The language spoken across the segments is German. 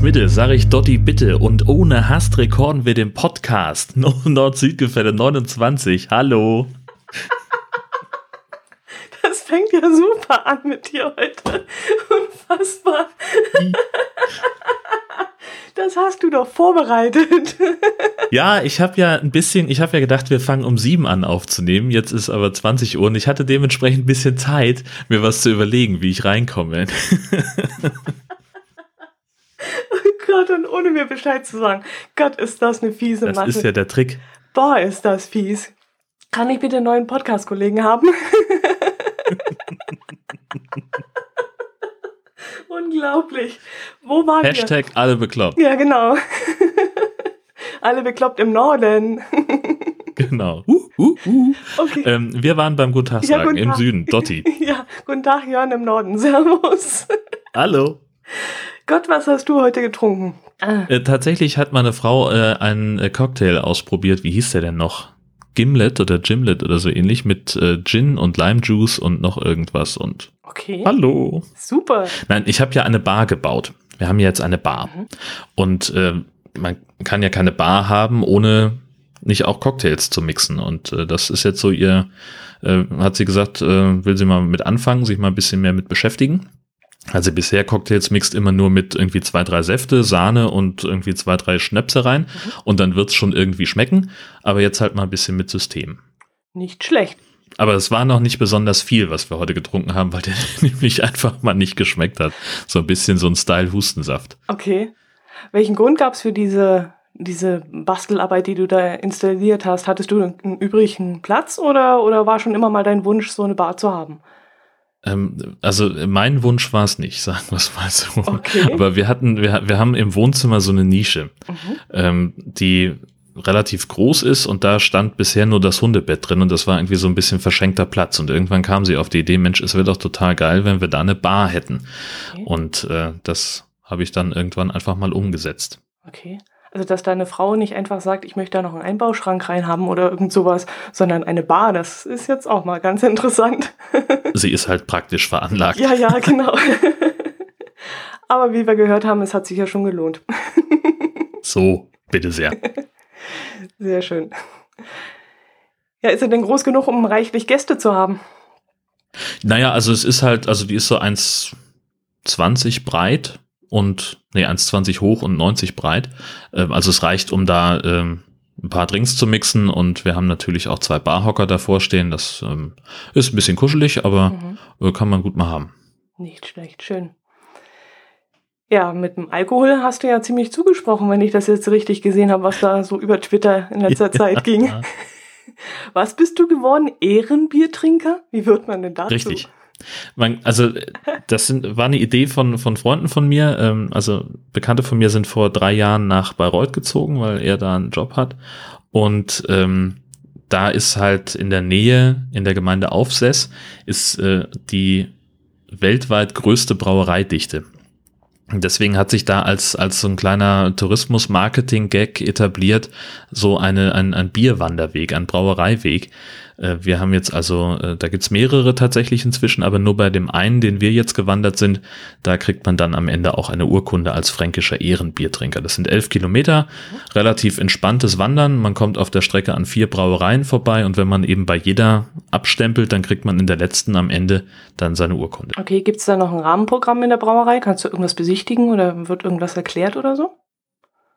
Monatsmitte sage ich Dotti bitte und ohne Hast rekorden wir den Podcast. Nord-Süd-Gefälle 29. Hallo. Das fängt ja super an mit dir heute. Unfassbar. Das hast du doch vorbereitet. Ja, ich habe ja ein bisschen, ich habe ja gedacht, wir fangen um sieben an aufzunehmen. Jetzt ist aber 20 Uhr und ich hatte dementsprechend ein bisschen Zeit, mir was zu überlegen, wie ich reinkomme. Gott, und ohne mir Bescheid zu sagen. Gott, ist das eine fiese Das Mache. ist ja der Trick. Boah, ist das fies. Kann ich bitte einen neuen Podcast-Kollegen haben? Unglaublich. Wo waren Hashtag alle bekloppt. wir? Ja, genau. Alle bekloppt im Norden. Genau. Uh, uh, uh. Okay. Ähm, wir waren beim Guten Tag Ja, sagen guten im Tag. Süden. Dotti. Ja, guten Tag, Jörn im Norden. Servus. Hallo. Gott, was hast du heute getrunken? Ah, Äh, tatsächlich hat meine Frau äh, einen äh, Cocktail ausprobiert. Wie hieß der denn noch? Gimlet oder Gimlet oder so ähnlich mit äh, Gin und Lime Juice und noch irgendwas und okay. Hallo. Super. Nein, ich habe ja eine Bar gebaut. Wir haben ja jetzt eine Bar. Mhm. Und äh, man kann ja keine Bar haben, ohne nicht auch Cocktails zu mixen. Und äh, das ist jetzt so ihr, äh, hat sie gesagt, äh, will sie mal mit anfangen, sich mal ein bisschen mehr mit beschäftigen. Also bisher Cocktails mixt immer nur mit irgendwie zwei, drei Säfte, Sahne und irgendwie zwei, drei Schnäpse rein. Und dann wird's schon irgendwie schmecken. Aber jetzt halt mal ein bisschen mit System. Nicht schlecht. Aber es war noch nicht besonders viel, was wir heute getrunken haben, weil der nämlich einfach mal nicht geschmeckt hat. So ein bisschen so ein Style Hustensaft. Okay. Welchen Grund gab es für diese, diese Bastelarbeit, die du da installiert hast? Hattest du einen übrigen Platz oder, oder war schon immer mal dein Wunsch, so eine Bar zu haben? Ähm, also mein Wunsch war es nicht, sagen wir es mal so. Okay. Aber wir hatten, wir, wir haben im Wohnzimmer so eine Nische, Mhm. ähm, die relativ groß ist und da stand bisher nur das Hundebett drin und das war irgendwie so ein bisschen verschenkter Platz und irgendwann kam sie auf die Idee, Mensch, es wäre doch total geil, wenn wir da eine Bar hätten. Okay. Und äh, das habe ich dann irgendwann einfach mal umgesetzt. Okay. Also, dass deine Frau nicht einfach sagt, ich möchte da noch einen Einbauschrank reinhaben oder irgend sowas, sondern eine Bar, das ist jetzt auch mal ganz interessant. Sie ist halt praktisch veranlagt. ja, ja, genau. Aber wie wir gehört haben, es hat sich ja schon gelohnt. So, bitte sehr. Sehr schön. Ja, ist er denn groß genug, um reichlich Gäste zu haben? Naja, also es ist halt, also die ist so 1,20 breit und, nee, 1,20 hoch und 90 breit. Ähm, also es reicht, um da ähm, ein paar Drinks zu mixen und wir haben natürlich auch zwei Barhocker davor stehen. Das ähm, ist ein bisschen kuschelig, aber Mhm. äh, kann man gut mal haben. Nicht schlecht, schön. Ja, mit dem Alkohol hast du ja ziemlich zugesprochen, wenn ich das jetzt richtig gesehen habe, was da so über Twitter in letzter Zeit ging. Ja, Was bist du geworden? Ehrenbiertrinker? Wie wird man denn dazu? richtig. Man, also das sind, war eine Idee von, von Freunden von mir. Ähm, also Bekannte von mir sind vor drei Jahren nach Bayreuth gezogen, weil er da einen Job hat. Und ähm, da ist halt in der Nähe, in der Gemeinde Aufsess, ist äh, die weltweit größte Brauereidichte. Deswegen hat sich da als, als so ein kleiner Tourismus-Marketing-Gag etabliert, so eine, ein, ein Bierwanderweg, ein Brauereiweg. Äh, Wir haben jetzt also, äh, da gibt's mehrere tatsächlich inzwischen, aber nur bei dem einen, den wir jetzt gewandert sind, da kriegt man dann am Ende auch eine Urkunde als fränkischer Ehrenbiertrinker. Das sind elf Kilometer, relativ entspanntes Wandern. Man kommt auf der Strecke an vier Brauereien vorbei und wenn man eben bei jeder abstempelt, dann kriegt man in der letzten am Ende dann seine Urkunde. Okay, gibt es da noch ein Rahmenprogramm in der Brauerei? Kannst du irgendwas besichtigen oder wird irgendwas erklärt oder so?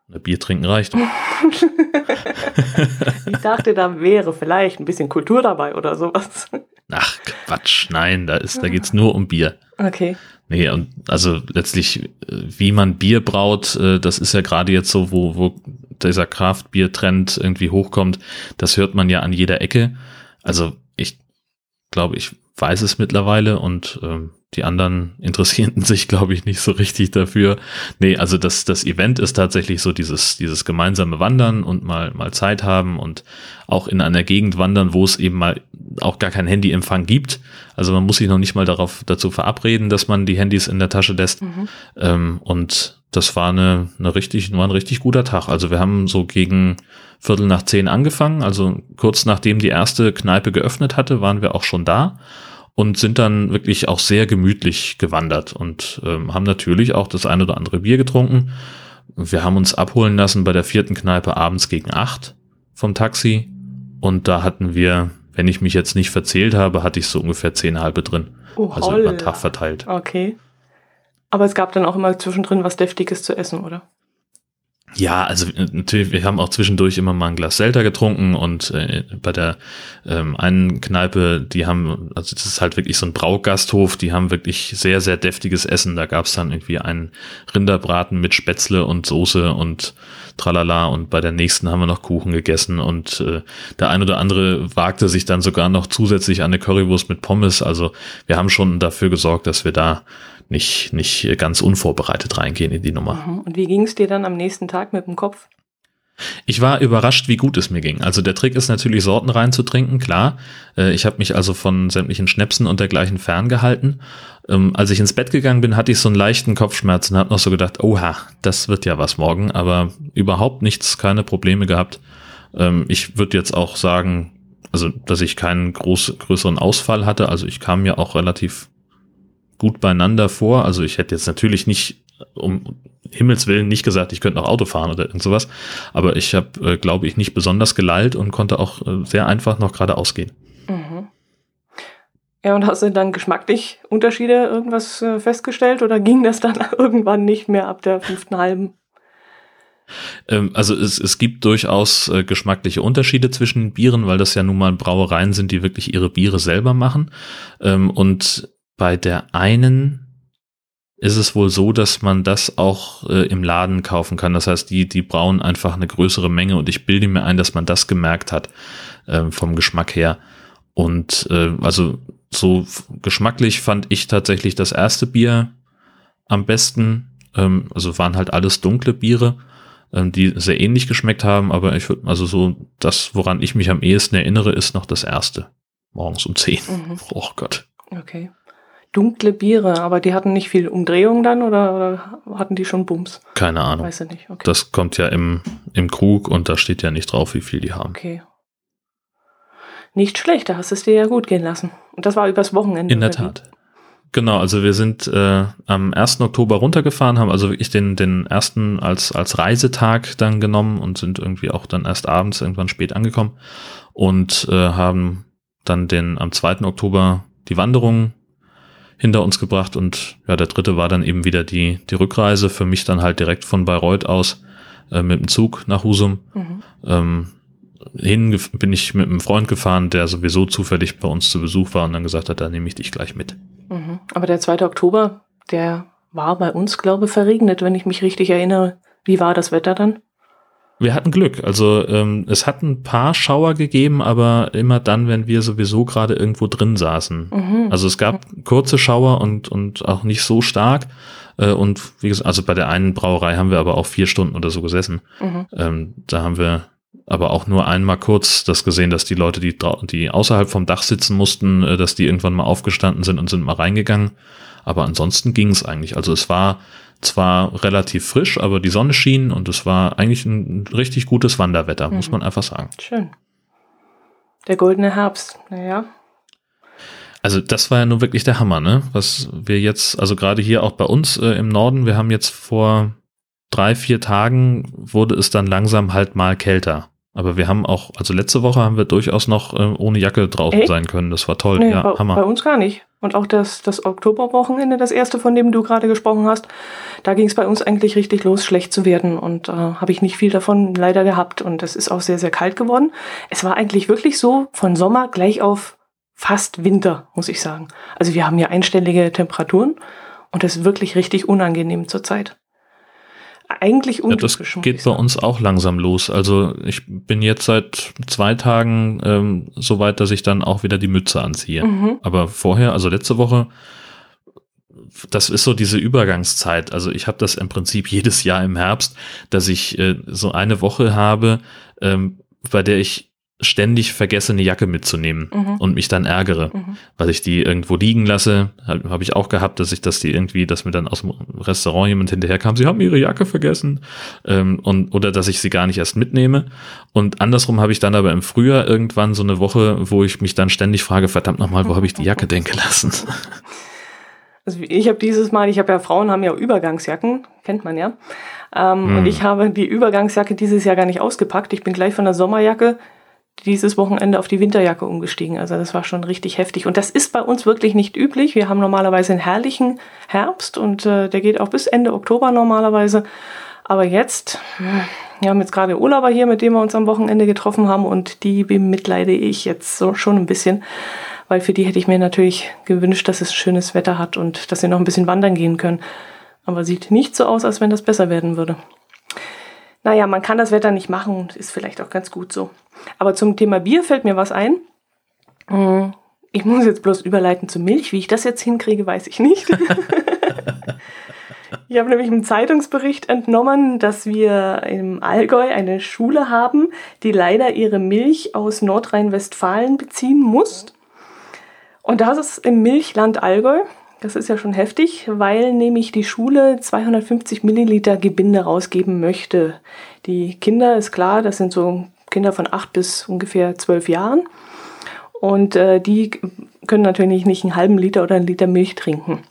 Bier trinken reicht. Ich dachte, da wäre vielleicht ein bisschen Kultur dabei oder sowas. Ach, Quatsch, nein, da ist, da geht's nur um Bier. Okay. Nee, und also letztlich, äh, wie man Bier braut, äh, das ist ja gerade jetzt so, wo, wo dieser Kraftbier-Trend irgendwie hochkommt, das hört man ja an jeder Ecke. Also ich glaube, ich weiß es mittlerweile und ähm, die anderen interessierten sich, glaube ich, nicht so richtig dafür. Nee, also das, das Event ist tatsächlich so dieses, dieses gemeinsame Wandern und mal, mal Zeit haben und auch in einer Gegend wandern, wo es eben mal auch gar kein Handyempfang gibt. Also man muss sich noch nicht mal darauf, dazu verabreden, dass man die Handys in der Tasche lässt. Mhm. Ähm, und das war eine, eine richtig, war ein richtig guter Tag. Also wir haben so gegen Viertel nach zehn angefangen. Also kurz nachdem die erste Kneipe geöffnet hatte, waren wir auch schon da. Und sind dann wirklich auch sehr gemütlich gewandert und ähm, haben natürlich auch das ein oder andere Bier getrunken. Wir haben uns abholen lassen bei der vierten Kneipe abends gegen acht vom Taxi und da hatten wir, wenn ich mich jetzt nicht verzählt habe, hatte ich so ungefähr zehn halbe drin. Oh, also holla. über den Tag verteilt. Okay. Aber es gab dann auch immer zwischendrin was Deftiges zu essen, oder? Ja, also äh, natürlich, wir haben auch zwischendurch immer mal ein Glas Selter getrunken und äh, bei der ähm, einen Kneipe, die haben, also das ist halt wirklich so ein Braugasthof, die haben wirklich sehr, sehr deftiges Essen. Da gab's dann irgendwie einen Rinderbraten mit Spätzle und Soße und tralala und bei der nächsten haben wir noch Kuchen gegessen und äh, der ein oder andere wagte sich dann sogar noch zusätzlich an eine Currywurst mit Pommes. Also wir haben schon dafür gesorgt, dass wir da nicht, nicht ganz unvorbereitet reingehen in die Nummer. Mhm. Und wie ging es dir dann am nächsten Tag mit dem Kopf? Ich war überrascht, wie gut es mir ging. Also der Trick ist natürlich, Sorten reinzutrinken, klar. Äh, Ich habe mich also von sämtlichen Schnäpsen und dergleichen ferngehalten. Ähm, Als ich ins Bett gegangen bin, hatte ich so einen leichten Kopfschmerz und habe noch so gedacht, oha, das wird ja was morgen. Aber überhaupt nichts, keine Probleme gehabt. Ähm, Ich würde jetzt auch sagen, also dass ich keinen groß, größeren Ausfall hatte. Also ich kam mir auch relativ gut beieinander vor. Also ich hätte jetzt natürlich nicht um Himmels Willen nicht gesagt, ich könnte noch Auto fahren oder irgend sowas. Aber ich habe, äh, glaube ich, nicht besonders gelallt und konnte auch äh, sehr einfach noch geradeaus gehen. Mhm. Ja, und hast du dann geschmacklich Unterschiede irgendwas äh, festgestellt oder ging das dann irgendwann nicht mehr ab der fünften halben? Ähm, also es, es gibt durchaus äh, geschmackliche Unterschiede zwischen Bieren, weil das ja nun mal Brauereien sind, die wirklich ihre Biere selber machen. Ähm, und bei der einen ist es wohl so, dass man das auch äh, im Laden kaufen kann. Das heißt, die, die brauen einfach eine größere Menge und ich bilde mir ein, dass man das gemerkt hat ähm, vom Geschmack her. Und äh, also so geschmacklich fand ich tatsächlich das erste Bier am besten. Ähm, also waren halt alles dunkle Biere, ähm, die sehr ähnlich geschmeckt haben, aber ich würde, also so das, woran ich mich am ehesten erinnere, ist noch das erste. Morgens um 10. Mhm. Oh Gott. Okay. Dunkle Biere, aber die hatten nicht viel Umdrehung dann oder, oder hatten die schon Bums? Keine Ahnung. Weiß ich nicht. Okay. Das kommt ja im, im Krug und da steht ja nicht drauf, wie viel die haben. okay. Nicht schlecht, da hast du es dir ja gut gehen lassen. Und das war übers Wochenende. In der wie? Tat. Genau, also wir sind äh, am 1. Oktober runtergefahren, haben also wirklich den, den ersten als, als Reisetag dann genommen und sind irgendwie auch dann erst abends irgendwann spät angekommen und äh, haben dann den am 2. Oktober die Wanderung hinter uns gebracht und ja, der dritte war dann eben wieder die, die Rückreise, für mich dann halt direkt von Bayreuth aus äh, mit dem Zug nach Husum. Mhm. Ähm, hin bin ich mit einem Freund gefahren, der sowieso zufällig bei uns zu Besuch war und dann gesagt hat, da nehme ich dich gleich mit. Mhm. Aber der 2. Oktober, der war bei uns, glaube ich, verregnet, wenn ich mich richtig erinnere. Wie war das Wetter dann? Wir hatten Glück. Also ähm, es hat ein paar Schauer gegeben, aber immer dann, wenn wir sowieso gerade irgendwo drin saßen. Mhm. Also es gab kurze Schauer und, und auch nicht so stark. Äh, und wie gesagt, also bei der einen Brauerei haben wir aber auch vier Stunden oder so gesessen. Mhm. Ähm, da haben wir aber auch nur einmal kurz das gesehen, dass die Leute, die, die außerhalb vom Dach sitzen mussten, äh, dass die irgendwann mal aufgestanden sind und sind mal reingegangen. Aber ansonsten ging es eigentlich. Also es war zwar relativ frisch, aber die Sonne schien und es war eigentlich ein richtig gutes Wanderwetter, muss Mhm. man einfach sagen. Schön. Der goldene Herbst, naja. Also das war ja nur wirklich der Hammer, ne? Was wir jetzt, also gerade hier auch bei uns äh, im Norden, wir haben jetzt vor drei, vier Tagen wurde es dann langsam halt mal kälter. Aber wir haben auch, also letzte Woche haben wir durchaus noch äh, ohne Jacke draußen Echt? sein können. Das war toll. Nee, ja, bei, bei Hammer. uns gar nicht. Und auch das, das Oktoberwochenende, das erste, von dem du gerade gesprochen hast, da ging es bei uns eigentlich richtig los, schlecht zu werden. Und äh, habe ich nicht viel davon leider gehabt. Und es ist auch sehr, sehr kalt geworden. Es war eigentlich wirklich so von Sommer gleich auf fast Winter, muss ich sagen. Also wir haben hier einstellige Temperaturen und das ist wirklich richtig unangenehm zurzeit. Eigentlich Ja, das untypisch. geht bei uns auch langsam los. Also ich bin jetzt seit zwei Tagen ähm, so weit, dass ich dann auch wieder die Mütze anziehe. Mhm. Aber vorher, also letzte Woche, das ist so diese Übergangszeit. Also ich habe das im Prinzip jedes Jahr im Herbst, dass ich äh, so eine Woche habe, ähm, bei der ich ständig vergesse, eine Jacke mitzunehmen mhm. und mich dann ärgere, mhm. weil ich die irgendwo liegen lasse. Habe hab ich auch gehabt, dass ich, dass die irgendwie, dass mir dann aus dem Restaurant jemand hinterher kam, sie haben ihre Jacke vergessen ähm, und oder dass ich sie gar nicht erst mitnehme. Und andersrum habe ich dann aber im Frühjahr irgendwann so eine Woche, wo ich mich dann ständig frage, verdammt nochmal, wo habe ich die Jacke denn gelassen? Also ich habe dieses Mal, ich habe ja Frauen haben ja Übergangsjacken, kennt man ja. Ähm, hm. Und ich habe die Übergangsjacke dieses Jahr gar nicht ausgepackt. Ich bin gleich von der Sommerjacke dieses Wochenende auf die Winterjacke umgestiegen. Also das war schon richtig heftig. Und das ist bei uns wirklich nicht üblich. Wir haben normalerweise einen herrlichen Herbst und äh, der geht auch bis Ende Oktober normalerweise. Aber jetzt, wir haben jetzt gerade Urlauber hier, mit dem wir uns am Wochenende getroffen haben und die bemitleide ich jetzt so schon ein bisschen, weil für die hätte ich mir natürlich gewünscht, dass es schönes Wetter hat und dass sie noch ein bisschen wandern gehen können. Aber sieht nicht so aus, als wenn das besser werden würde. Naja, man kann das Wetter nicht machen und ist vielleicht auch ganz gut so. Aber zum Thema Bier fällt mir was ein. Hm, ich muss jetzt bloß überleiten zu Milch. Wie ich das jetzt hinkriege, weiß ich nicht. ich habe nämlich im Zeitungsbericht entnommen, dass wir im Allgäu eine Schule haben, die leider ihre Milch aus Nordrhein-Westfalen beziehen muss. Und das ist im Milchland Allgäu. Das ist ja schon heftig, weil nämlich die Schule 250 Milliliter Gebinde rausgeben möchte. Die Kinder, ist klar, das sind so Kinder von acht bis ungefähr zwölf Jahren. Und äh, die können natürlich nicht einen halben Liter oder einen Liter Milch trinken.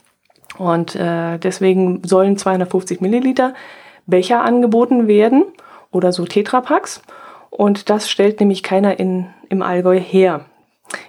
Und äh, deswegen sollen 250 Milliliter Becher angeboten werden oder so Tetrapacks. Und das stellt nämlich keiner in, im Allgäu her.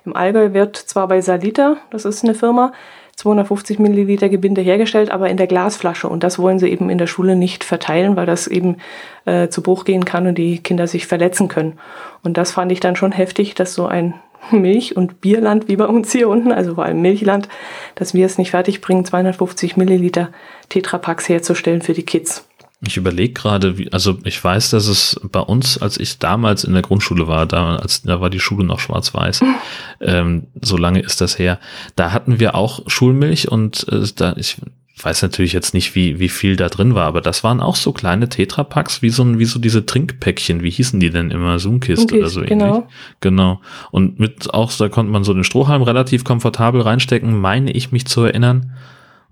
Im Allgäu wird zwar bei Salita, das ist eine Firma, 250 Milliliter Gebinde hergestellt, aber in der Glasflasche. Und das wollen sie eben in der Schule nicht verteilen, weil das eben äh, zu Bruch gehen kann und die Kinder sich verletzen können. Und das fand ich dann schon heftig, dass so ein Milch- und Bierland wie bei uns hier unten, also vor allem Milchland, dass wir es nicht fertigbringen, 250 Milliliter Tetrapacks herzustellen für die Kids. Ich überlege gerade, also ich weiß, dass es bei uns, als ich damals in der Grundschule war, da, als, da war die Schule noch schwarz-weiß, mhm. ähm, so lange ist das her, da hatten wir auch Schulmilch und äh, da, ich weiß natürlich jetzt nicht, wie, wie viel da drin war, aber das waren auch so kleine Tetrapacks, wie so, wie so diese Trinkpäckchen, wie hießen die denn immer, Zoomkist oder so genau. ähnlich. Genau. Und mit auch, da konnte man so den Strohhalm relativ komfortabel reinstecken, meine ich mich zu erinnern.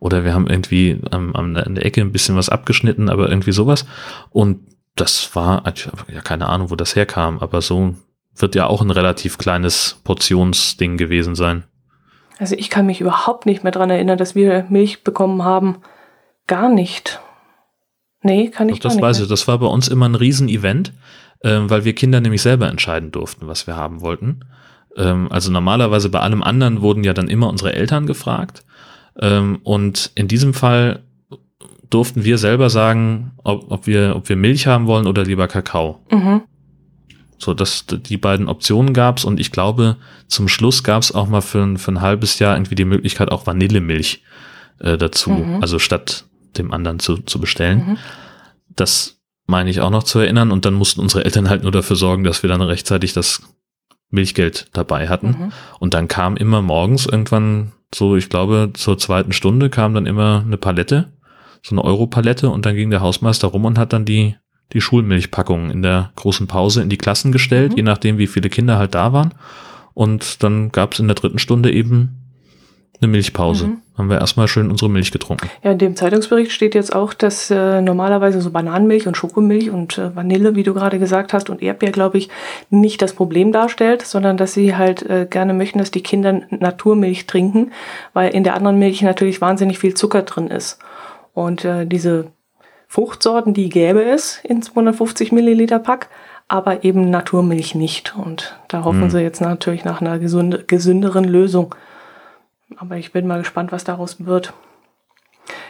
Oder wir haben irgendwie ähm, an der Ecke ein bisschen was abgeschnitten, aber irgendwie sowas. Und das war, ja, keine Ahnung, wo das herkam, aber so wird ja auch ein relativ kleines Portionsding gewesen sein. Also ich kann mich überhaupt nicht mehr dran erinnern, dass wir Milch bekommen haben. Gar nicht. Nee, kann ich Doch, das nicht. Das weiß ich. Das war bei uns immer ein Riesenevent, äh, weil wir Kinder nämlich selber entscheiden durften, was wir haben wollten. Ähm, also normalerweise bei allem anderen wurden ja dann immer unsere Eltern gefragt. Ähm, und in diesem Fall durften wir selber sagen, ob, ob, wir, ob wir Milch haben wollen oder lieber Kakao. Mhm. So, dass die beiden Optionen gab's und ich glaube, zum Schluss gab's auch mal für, ein, für ein halbes Jahr irgendwie die Möglichkeit, auch Vanillemilch äh, dazu, mhm. also statt dem anderen zu, zu bestellen. Mhm. Das meine ich auch noch zu erinnern und dann mussten unsere Eltern halt nur dafür sorgen, dass wir dann rechtzeitig das Milchgeld dabei hatten. Mhm. Und dann kam immer morgens irgendwann so, ich glaube, zur zweiten Stunde kam dann immer eine Palette, so eine Europalette und dann ging der Hausmeister rum und hat dann die, die Schulmilchpackungen in der großen Pause in die Klassen gestellt, mhm. je nachdem, wie viele Kinder halt da waren. Und dann gab es in der dritten Stunde eben eine Milchpause. Mhm. Haben wir erstmal schön unsere Milch getrunken. Ja, in dem Zeitungsbericht steht jetzt auch, dass äh, normalerweise so Bananenmilch und Schokomilch und äh, Vanille, wie du gerade gesagt hast, und Erdbeer, glaube ich, nicht das Problem darstellt, sondern dass sie halt äh, gerne möchten, dass die Kinder Naturmilch trinken, weil in der anderen Milch natürlich wahnsinnig viel Zucker drin ist. Und äh, diese Fruchtsorten, die gäbe es in 250 Milliliter Pack, aber eben Naturmilch nicht. Und da hoffen mhm. sie jetzt natürlich nach einer gesunde, gesünderen Lösung. Aber ich bin mal gespannt, was daraus wird.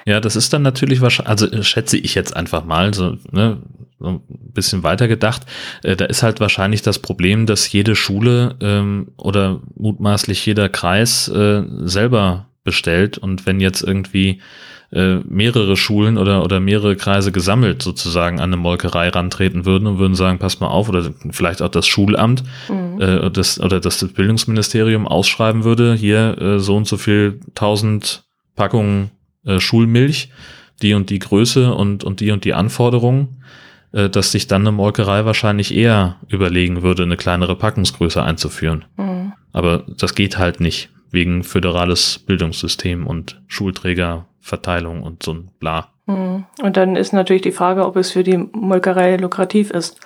Ja, das ist dann natürlich wahrscheinlich, also äh, schätze ich jetzt einfach mal, so, ne, so ein bisschen weiter gedacht. Äh, da ist halt wahrscheinlich das Problem, dass jede Schule ähm, oder mutmaßlich jeder Kreis äh, selber bestellt und wenn jetzt irgendwie äh, mehrere Schulen oder, oder mehrere Kreise gesammelt sozusagen an eine Molkerei rantreten würden und würden sagen, pass mal auf, oder vielleicht auch das Schulamt mhm. äh, das, oder das Bildungsministerium ausschreiben würde, hier äh, so und so viel tausend Packungen äh, Schulmilch, die und die Größe und, und die und die Anforderungen. äh, dass sich dann eine Molkerei wahrscheinlich eher überlegen würde, eine kleinere Packungsgröße einzuführen. Mhm. Aber das geht halt nicht, wegen föderales Bildungssystem und Schulträgerverteilung und so ein Bla. Mhm. Und dann ist natürlich die Frage, ob es für die Molkerei lukrativ ist.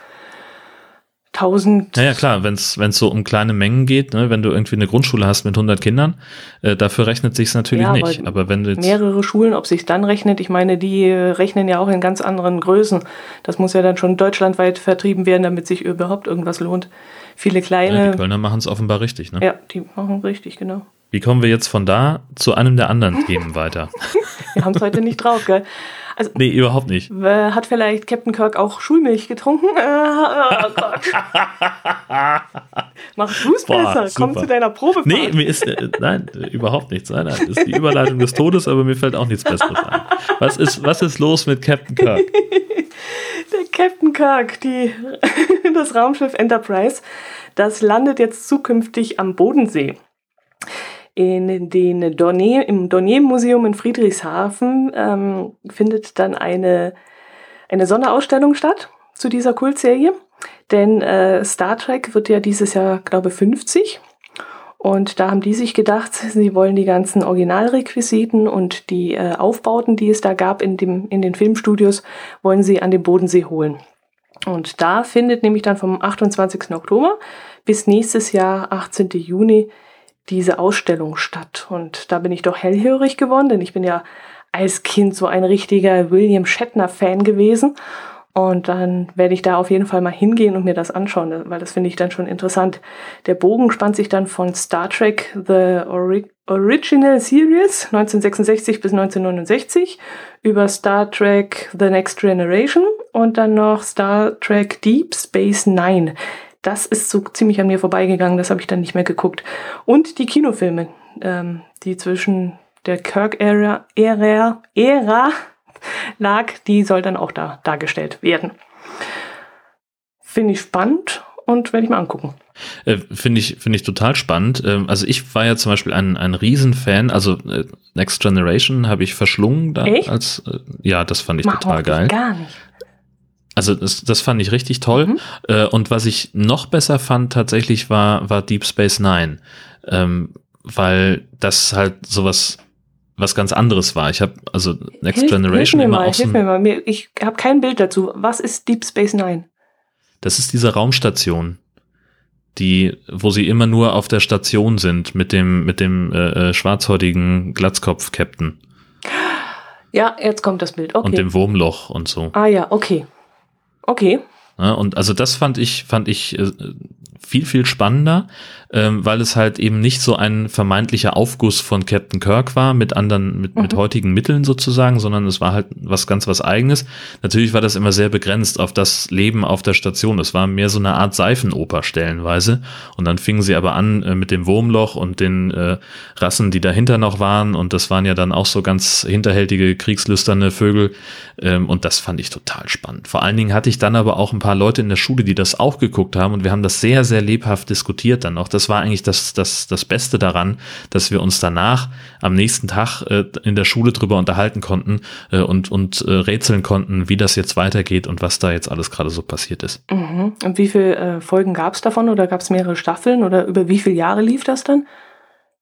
1000. Naja, klar, wenn es so um kleine Mengen geht, ne, wenn du irgendwie eine Grundschule hast mit 100 Kindern, äh, dafür rechnet sich natürlich ja, nicht. Aber, aber wenn du mehrere Schulen, ob sich dann rechnet, ich meine, die äh, rechnen ja auch in ganz anderen Größen. Das muss ja dann schon deutschlandweit vertrieben werden, damit sich überhaupt irgendwas lohnt. Viele kleine. Ja, die Kölner machen es offenbar richtig, ne? Ja, die machen richtig, genau. Wie kommen wir jetzt von da zu einem der anderen Themen weiter? wir haben es heute nicht drauf, gell? Also, nee, überhaupt nicht. Hat vielleicht Captain Kirk auch Schulmilch getrunken? Oh Gott. Mach du's besser. Komm zu deiner Probe. Nee, mir ist, äh, nein, überhaupt nichts. Nein, nein, das ist die Überleitung des Todes, aber mir fällt auch nichts Besseres ein. Was ist, was ist los mit Captain Kirk? Der Captain Kirk, die, das Raumschiff Enterprise, das landet jetzt zukünftig am Bodensee in den Dornier, im Dornier-Museum in Friedrichshafen ähm, findet dann eine, eine Sonderausstellung statt zu dieser Kultserie. Denn äh, Star Trek wird ja dieses Jahr, glaube ich, 50. Und da haben die sich gedacht, sie wollen die ganzen Originalrequisiten und die äh, Aufbauten, die es da gab in, dem, in den Filmstudios, wollen sie an den Bodensee holen. Und da findet nämlich dann vom 28. Oktober bis nächstes Jahr, 18. Juni, diese Ausstellung statt. Und da bin ich doch hellhörig geworden, denn ich bin ja als Kind so ein richtiger William Shatner-Fan gewesen. Und dann werde ich da auf jeden Fall mal hingehen und mir das anschauen, weil das finde ich dann schon interessant. Der Bogen spannt sich dann von Star Trek The Ori Original Series 1966 bis 1969 über Star Trek The Next Generation und dann noch Star Trek Deep Space Nine das ist so ziemlich an mir vorbeigegangen, das habe ich dann nicht mehr geguckt. Und die Kinofilme, ähm, die zwischen der Kirk-Ära Ära, Ära lag, die soll dann auch da dargestellt werden. Finde ich spannend und werde ich mal angucken. Äh, Finde ich, finde ich total spannend. Ähm, also ich war ja zum Beispiel ein, ein Riesenfan, also äh, Next Generation habe ich verschlungen da Echt? als äh, ja, das fand ich Mach total geil. Gar nicht. Also das, das fand ich richtig toll. Mhm. Äh, und was ich noch besser fand tatsächlich war, war Deep Space Nine. Ähm, weil das halt sowas was ganz anderes war. Ich habe also Next hilf, Generation hilf immer mal, Hilf mir mal, ich habe kein Bild dazu. Was ist Deep Space Nine? Das ist diese Raumstation, die, wo sie immer nur auf der Station sind mit dem mit dem äh, äh schwarzhäutigen Glatzkopf-Captain. Ja, jetzt kommt das Bild. Okay. Und dem Wurmloch und so. Ah ja, okay. Okay. Ja, und also das fand ich, fand ich äh, viel, viel spannender, ähm, weil es halt eben nicht so ein vermeintlicher Aufguss von Captain Kirk war mit anderen, mit, mhm. mit heutigen Mitteln sozusagen, sondern es war halt was ganz was eigenes. Natürlich war das immer sehr begrenzt auf das Leben auf der Station. Es war mehr so eine Art Seifenoper stellenweise. Und dann fingen sie aber an äh, mit dem Wurmloch und den äh, Rassen, die dahinter noch waren. Und das waren ja dann auch so ganz hinterhältige, kriegslüsterne Vögel. Ähm, und das fand ich total spannend. Vor allen Dingen hatte ich dann aber auch ein paar Leute in der Schule, die das auch geguckt haben. Und wir haben das sehr, sehr sehr lebhaft diskutiert dann noch. Das war eigentlich das, das, das Beste daran, dass wir uns danach am nächsten Tag äh, in der Schule drüber unterhalten konnten äh, und, und äh, rätseln konnten, wie das jetzt weitergeht und was da jetzt alles gerade so passiert ist. Mhm. Und wie viele äh, Folgen gab es davon oder gab es mehrere Staffeln oder über wie viele Jahre lief das dann?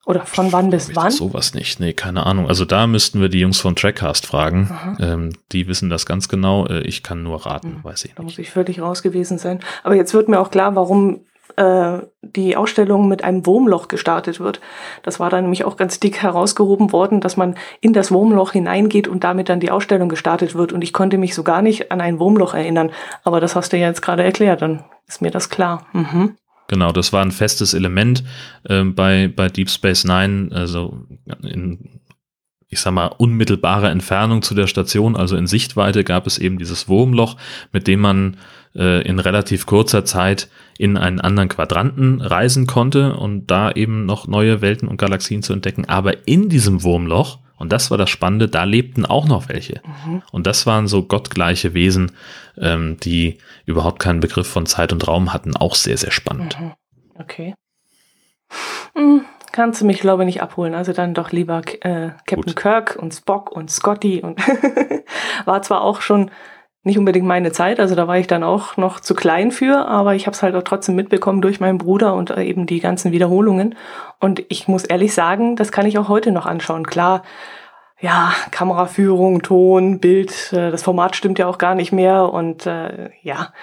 Oder von wann bis wann? Sowas nicht. Nee, keine Ahnung. Also da müssten wir die Jungs von Trackcast fragen. Ähm, die wissen das ganz genau. Äh, ich kann nur raten, hm, weiß ich da nicht. muss ich völlig raus gewesen sein. Aber jetzt wird mir auch klar, warum äh, die Ausstellung mit einem Wurmloch gestartet wird. Das war dann nämlich auch ganz dick herausgehoben worden, dass man in das Wurmloch hineingeht und damit dann die Ausstellung gestartet wird. Und ich konnte mich so gar nicht an ein Wurmloch erinnern. Aber das hast du ja jetzt gerade erklärt, dann ist mir das klar. Mhm. Genau, das war ein festes Element äh, bei, bei Deep Space Nine, also in, ich sag mal, unmittelbarer Entfernung zu der Station, also in Sichtweite gab es eben dieses Wurmloch, mit dem man äh, in relativ kurzer Zeit in einen anderen Quadranten reisen konnte und da eben noch neue Welten und Galaxien zu entdecken. Aber in diesem Wurmloch, und das war das Spannende, da lebten auch noch welche. Mhm. Und das waren so gottgleiche Wesen, ähm, die überhaupt keinen Begriff von Zeit und Raum hatten. Auch sehr, sehr spannend. Mhm. Okay. Hm, kannst du mich, glaube ich, nicht abholen. Also dann doch lieber äh, Captain Gut. Kirk und Spock und Scotty und war zwar auch schon nicht unbedingt meine Zeit, also da war ich dann auch noch zu klein für, aber ich habe es halt auch trotzdem mitbekommen durch meinen Bruder und äh, eben die ganzen Wiederholungen. Und ich muss ehrlich sagen, das kann ich auch heute noch anschauen. Klar, ja, Kameraführung, Ton, Bild, äh, das Format stimmt ja auch gar nicht mehr und äh, ja,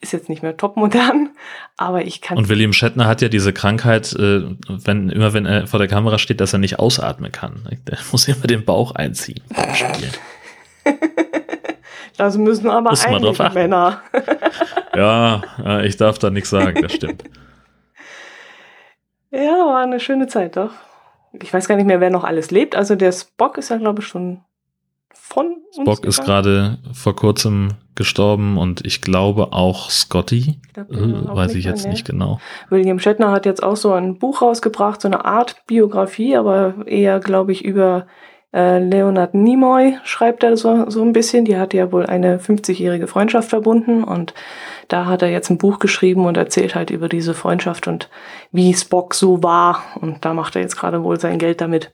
ist jetzt nicht mehr topmodern, aber ich kann. Und William Shatner hat ja diese Krankheit, äh, wenn immer wenn er vor der Kamera steht, dass er nicht ausatmen kann. Der muss immer den Bauch einziehen. Das müssen aber Muss einige Männer. ja, ich darf da nichts sagen, das stimmt. Ja, war eine schöne Zeit, doch. Ich weiß gar nicht mehr, wer noch alles lebt. Also der Spock ist ja, glaube ich, schon von uns. Spock ist gerade vor kurzem gestorben und ich glaube auch Scotty. Ich glaub, äh, weiß ich jetzt mehr. nicht genau. William Shatner hat jetzt auch so ein Buch rausgebracht, so eine Art Biografie, aber eher, glaube ich, über äh, Leonard Nimoy schreibt er so, so ein bisschen. Die hat ja wohl eine 50-jährige Freundschaft verbunden und da hat er jetzt ein Buch geschrieben und erzählt halt über diese Freundschaft und wie Spock so war. Und da macht er jetzt gerade wohl sein Geld damit.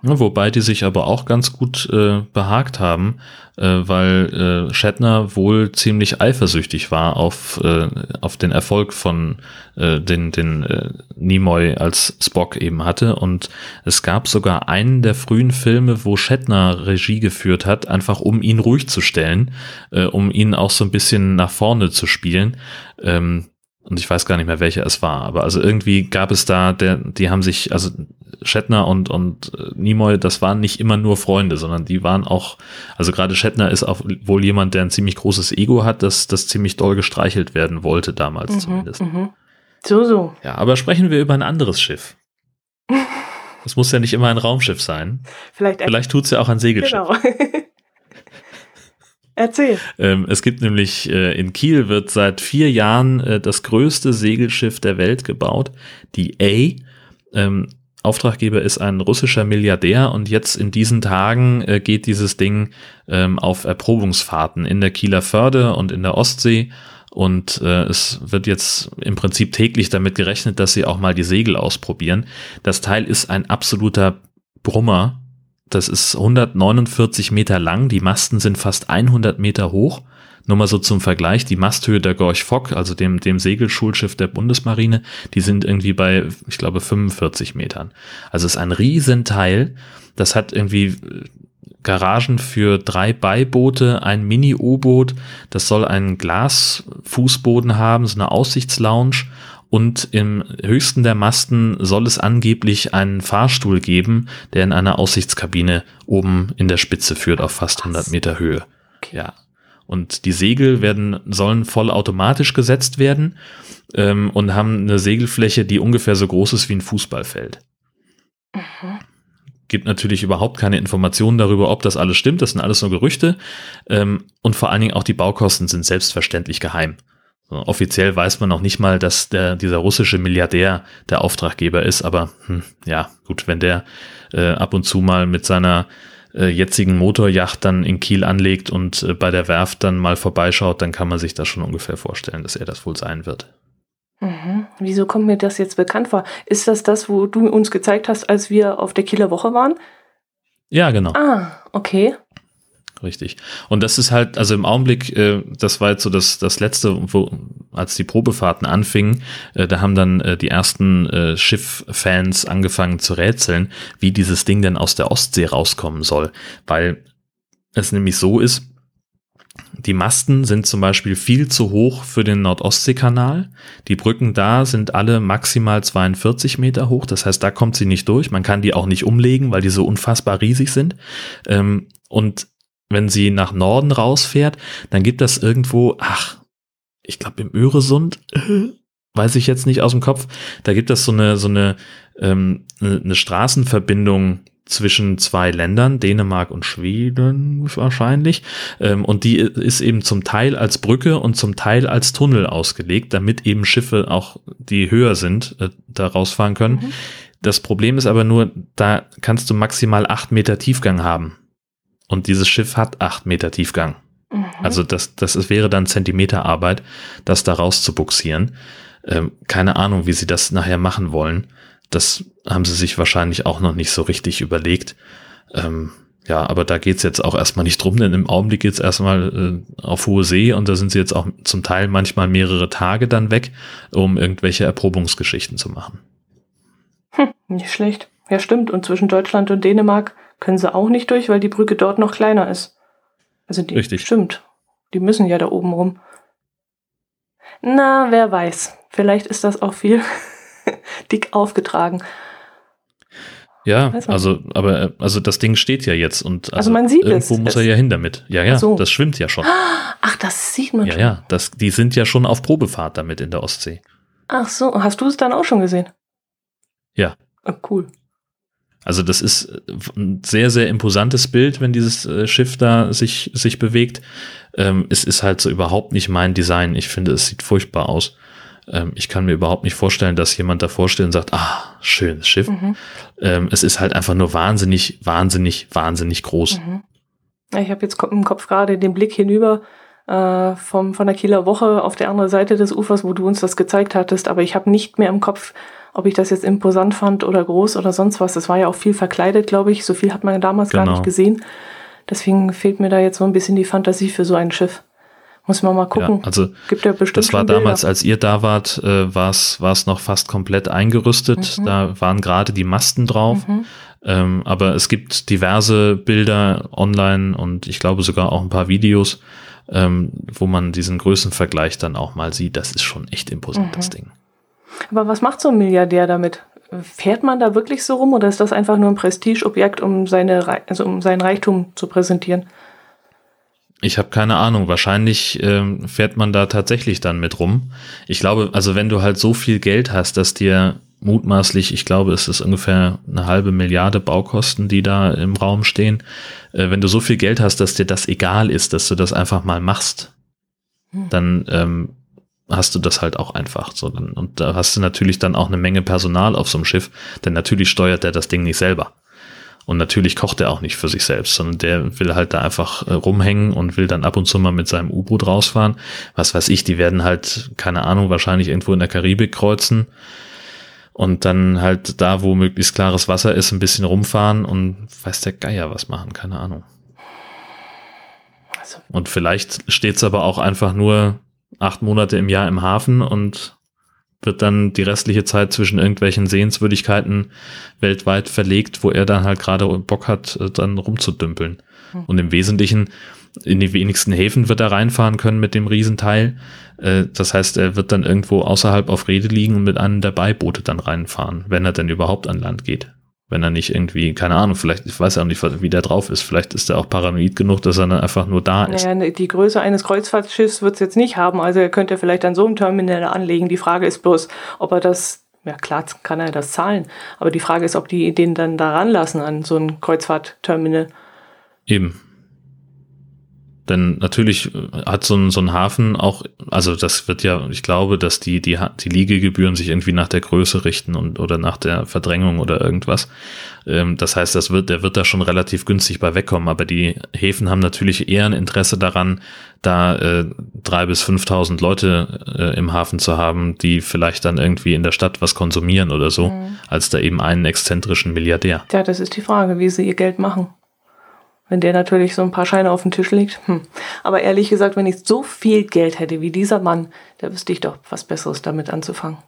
Wobei die sich aber auch ganz gut äh, behagt haben, äh, weil äh, Shatner wohl ziemlich eifersüchtig war auf, äh, auf den Erfolg von äh, den, den äh, Nimoy als Spock eben hatte. Und es gab sogar einen der frühen Filme, wo Shatner Regie geführt hat, einfach um ihn ruhig zu stellen, äh, um ihn auch so ein bisschen nach vorne zu spielen. Ähm, und ich weiß gar nicht mehr, welcher es war, aber also irgendwie gab es da, der, die haben sich, also Shatner und, und äh, Nimoy, das waren nicht immer nur Freunde, sondern die waren auch, also gerade Shatner ist auch wohl jemand, der ein ziemlich großes Ego hat, das, das ziemlich doll gestreichelt werden wollte, damals mhm, zumindest. Mhm. So, so. Ja, aber sprechen wir über ein anderes Schiff. Es muss ja nicht immer ein Raumschiff sein. Vielleicht, Vielleicht tut es ja auch ein Segelschiff. Genau. Erzähl. Ähm, es gibt nämlich äh, in Kiel wird seit vier Jahren äh, das größte Segelschiff der Welt gebaut, die A. Ähm, Auftraggeber ist ein russischer Milliardär und jetzt in diesen Tagen äh, geht dieses Ding ähm, auf Erprobungsfahrten in der Kieler Förde und in der Ostsee. Und äh, es wird jetzt im Prinzip täglich damit gerechnet, dass sie auch mal die Segel ausprobieren. Das Teil ist ein absoluter Brummer. Das ist 149 Meter lang, die Masten sind fast 100 Meter hoch. Nur mal so zum Vergleich, die Masthöhe der Gorch Fock, also dem, dem Segelschulschiff der Bundesmarine, die sind irgendwie bei, ich glaube, 45 Metern. Also es ist ein Riesenteil. Das hat irgendwie äh, Garagen für drei Beiboote, ein Mini-U-Boot, das soll einen Glasfußboden haben, so eine Aussichtslounge und im höchsten der Masten soll es angeblich einen Fahrstuhl geben, der in einer Aussichtskabine oben in der Spitze führt auf fast 100 Meter Höhe. Okay. Ja. Und die Segel werden, sollen voll automatisch gesetzt werden ähm, und haben eine Segelfläche, die ungefähr so groß ist wie ein Fußballfeld. Mhm. Gibt natürlich überhaupt keine Informationen darüber, ob das alles stimmt. Das sind alles nur Gerüchte. Ähm, und vor allen Dingen auch die Baukosten sind selbstverständlich geheim. So, offiziell weiß man noch nicht mal, dass der, dieser russische Milliardär der Auftraggeber ist, aber hm, ja, gut, wenn der äh, ab und zu mal mit seiner äh, jetzigen Motorjacht dann in Kiel anlegt und äh, bei der Werft dann mal vorbeischaut, dann kann man sich das schon ungefähr vorstellen, dass er das wohl sein wird. Mhm. Wieso kommt mir das jetzt bekannt vor? Ist das das, wo du uns gezeigt hast, als wir auf der Kieler Woche waren? Ja, genau. Ah, okay. Richtig. Und das ist halt, also im Augenblick, äh, das war jetzt so das, das letzte, wo, als die Probefahrten anfingen, äh, da haben dann äh, die ersten äh, Schifffans angefangen zu rätseln, wie dieses Ding denn aus der Ostsee rauskommen soll. Weil es nämlich so ist, die Masten sind zum Beispiel viel zu hoch für den Nordostseekanal. Die Brücken da sind alle maximal 42 Meter hoch. Das heißt, da kommt sie nicht durch. Man kann die auch nicht umlegen, weil die so unfassbar riesig sind. Ähm, und wenn sie nach Norden rausfährt, dann gibt das irgendwo, ach, ich glaube im Öresund, weiß ich jetzt nicht aus dem Kopf, da gibt es so eine, so eine, ähm, eine Straßenverbindung zwischen zwei Ländern, Dänemark und Schweden wahrscheinlich. Ähm, und die ist eben zum Teil als Brücke und zum Teil als Tunnel ausgelegt, damit eben Schiffe auch, die höher sind, äh, da rausfahren können. Mhm. Das Problem ist aber nur, da kannst du maximal acht Meter Tiefgang haben. Und dieses Schiff hat acht Meter Tiefgang. Mhm. Also das, das wäre dann Zentimeterarbeit, das da raus zu buxieren. Ähm, keine Ahnung, wie sie das nachher machen wollen. Das haben sie sich wahrscheinlich auch noch nicht so richtig überlegt. Ähm, Ja, aber da geht's jetzt auch erstmal nicht drum, denn im Augenblick geht's erstmal äh, auf hohe See und da sind sie jetzt auch zum Teil manchmal mehrere Tage dann weg, um irgendwelche Erprobungsgeschichten zu machen. Hm, nicht schlecht. Ja, stimmt. Und zwischen Deutschland und Dänemark können sie auch nicht durch, weil die Brücke dort noch kleiner ist. Also die Richtig. stimmt. Die müssen ja da oben rum. Na, wer weiß. Vielleicht ist das auch viel dick aufgetragen. Ja, also, aber äh, also das Ding steht ja jetzt und Also man sieht irgendwo es. muss er Es- ja hin damit. Ja, ja, so. das schwimmt ja schon. Ach, das sieht man Ja, schon. ja, das, die sind ja schon auf Probefahrt damit in der Ostsee. Ach so, hast du es dann auch schon gesehen? Ja. Oh, cool. Also das ist äh, ein sehr, sehr imposantes Bild, wenn dieses äh, Schiff da sich, sich bewegt. Ähm, es ist halt so überhaupt nicht mein Design. Ich finde, es sieht furchtbar aus. Ähm, ich kann mir überhaupt nicht vorstellen, dass jemand davor steht und sagt, ah, schönes Schiff. Mhm. Ähm, es ist halt einfach nur wahnsinnig, wahnsinnig, wahnsinnig groß. Mhm. Ich habe jetzt im Kopf gerade den Blick hinüber äh, vom, von der Kieler Woche auf der anderen Seite des Ufers, wo du uns das gezeigt hattest, aber ich habe nicht mehr im Kopf, ob ich das jetzt imposant fand oder groß oder sonst was. Das war ja auch viel verkleidet, glaube ich. So viel hat man damals gar Genau. nicht gesehen. Deswegen fehlt mir da jetzt so ein bisschen die Fantasie für so ein Schiff. Muss man mal gucken. Ja, also Gibt ja bestimmt Das war damals, als ihr da wart, äh, war es noch fast komplett eingerüstet. Mhm. Da waren gerade die Masten drauf. Mhm. Ähm, aber es gibt diverse Bilder online und ich glaube sogar auch ein paar Videos, ähm, wo man diesen Größenvergleich dann auch mal sieht. Das ist schon echt imposant, Mhm. das Ding. Aber was macht so ein Milliardär damit? Fährt man da wirklich so rum oder ist das einfach nur ein Prestigeobjekt, um, seine, also um seinen Reichtum zu präsentieren? Ich habe keine Ahnung. Wahrscheinlich ähm, fährt man da tatsächlich dann mit rum. Ich glaube, also wenn du halt so viel Geld hast, dass dir mutmaßlich, ich glaube, es ist ungefähr eine halbe Milliarde Baukosten, die da im Raum stehen. Äh, wenn du so viel Geld hast, dass dir das egal ist, dass du das einfach mal machst, Hm. dann ähm, hast du das halt auch einfach. So, dann, und da hast du natürlich dann auch eine Menge Personal auf so einem Schiff, denn natürlich steuert der das Ding nicht selber. Und natürlich kocht er auch nicht für sich selbst, sondern der will halt da einfach äh, rumhängen und will dann ab und zu mal mit seinem U-Boot rausfahren. Was weiß ich, die werden halt, keine Ahnung, wahrscheinlich irgendwo in der Karibik kreuzen und dann halt da, wo möglichst klares Wasser ist, ein bisschen rumfahren und weiß der Geier was machen, keine Ahnung. Also, Und vielleicht steht's aber auch einfach nur acht Monate im Jahr im Hafen und wird dann die restliche Zeit zwischen irgendwelchen Sehenswürdigkeiten weltweit verlegt, wo er dann halt gerade Bock hat, äh, dann rumzudümpeln. Hm. Und im Wesentlichen in die wenigsten Häfen wird er reinfahren können mit dem Riesenteil. Äh, Das heißt, er wird dann irgendwo außerhalb auf Rede liegen und mit einem der Beiboote dann reinfahren, wenn er denn überhaupt an Land geht. Wenn er nicht irgendwie, keine Ahnung, vielleicht, ich weiß ja auch nicht, wie der drauf ist. Vielleicht ist er auch paranoid genug, dass er dann einfach nur da ist. naja, ne, die Größe eines Kreuzfahrtschiffs wird es jetzt nicht haben. Also er könnte vielleicht an so einem Terminal anlegen. Die Frage ist bloß, ob er das, ja klar kann er das zahlen, aber die Frage ist, ob die den dann da ranlassen an so ein Kreuzfahrtterminal. Eben. Denn natürlich äh, hat so ein, so ein Hafen auch, also das wird ja, ich glaube, dass die, die, die Liegegebühren sich irgendwie nach der Größe richten und oder nach der Verdrängung oder irgendwas. Ähm, das heißt, das wird, der wird da schon relativ günstig bei wegkommen, aber die Häfen haben natürlich eher ein Interesse daran, da äh, drei bis 5.000 Leute äh, im Hafen zu haben, die vielleicht dann irgendwie in der Stadt was konsumieren oder so, als da eben einen exzentrischen Milliardär. Tja, das ist die Frage, wie sie ihr Geld machen. Wenn der natürlich so ein paar Scheine auf den Tisch legt. Hm. Aber ehrlich gesagt, wenn ich so viel Geld hätte wie dieser Mann, da wüsste ich doch was Besseres damit anzufangen.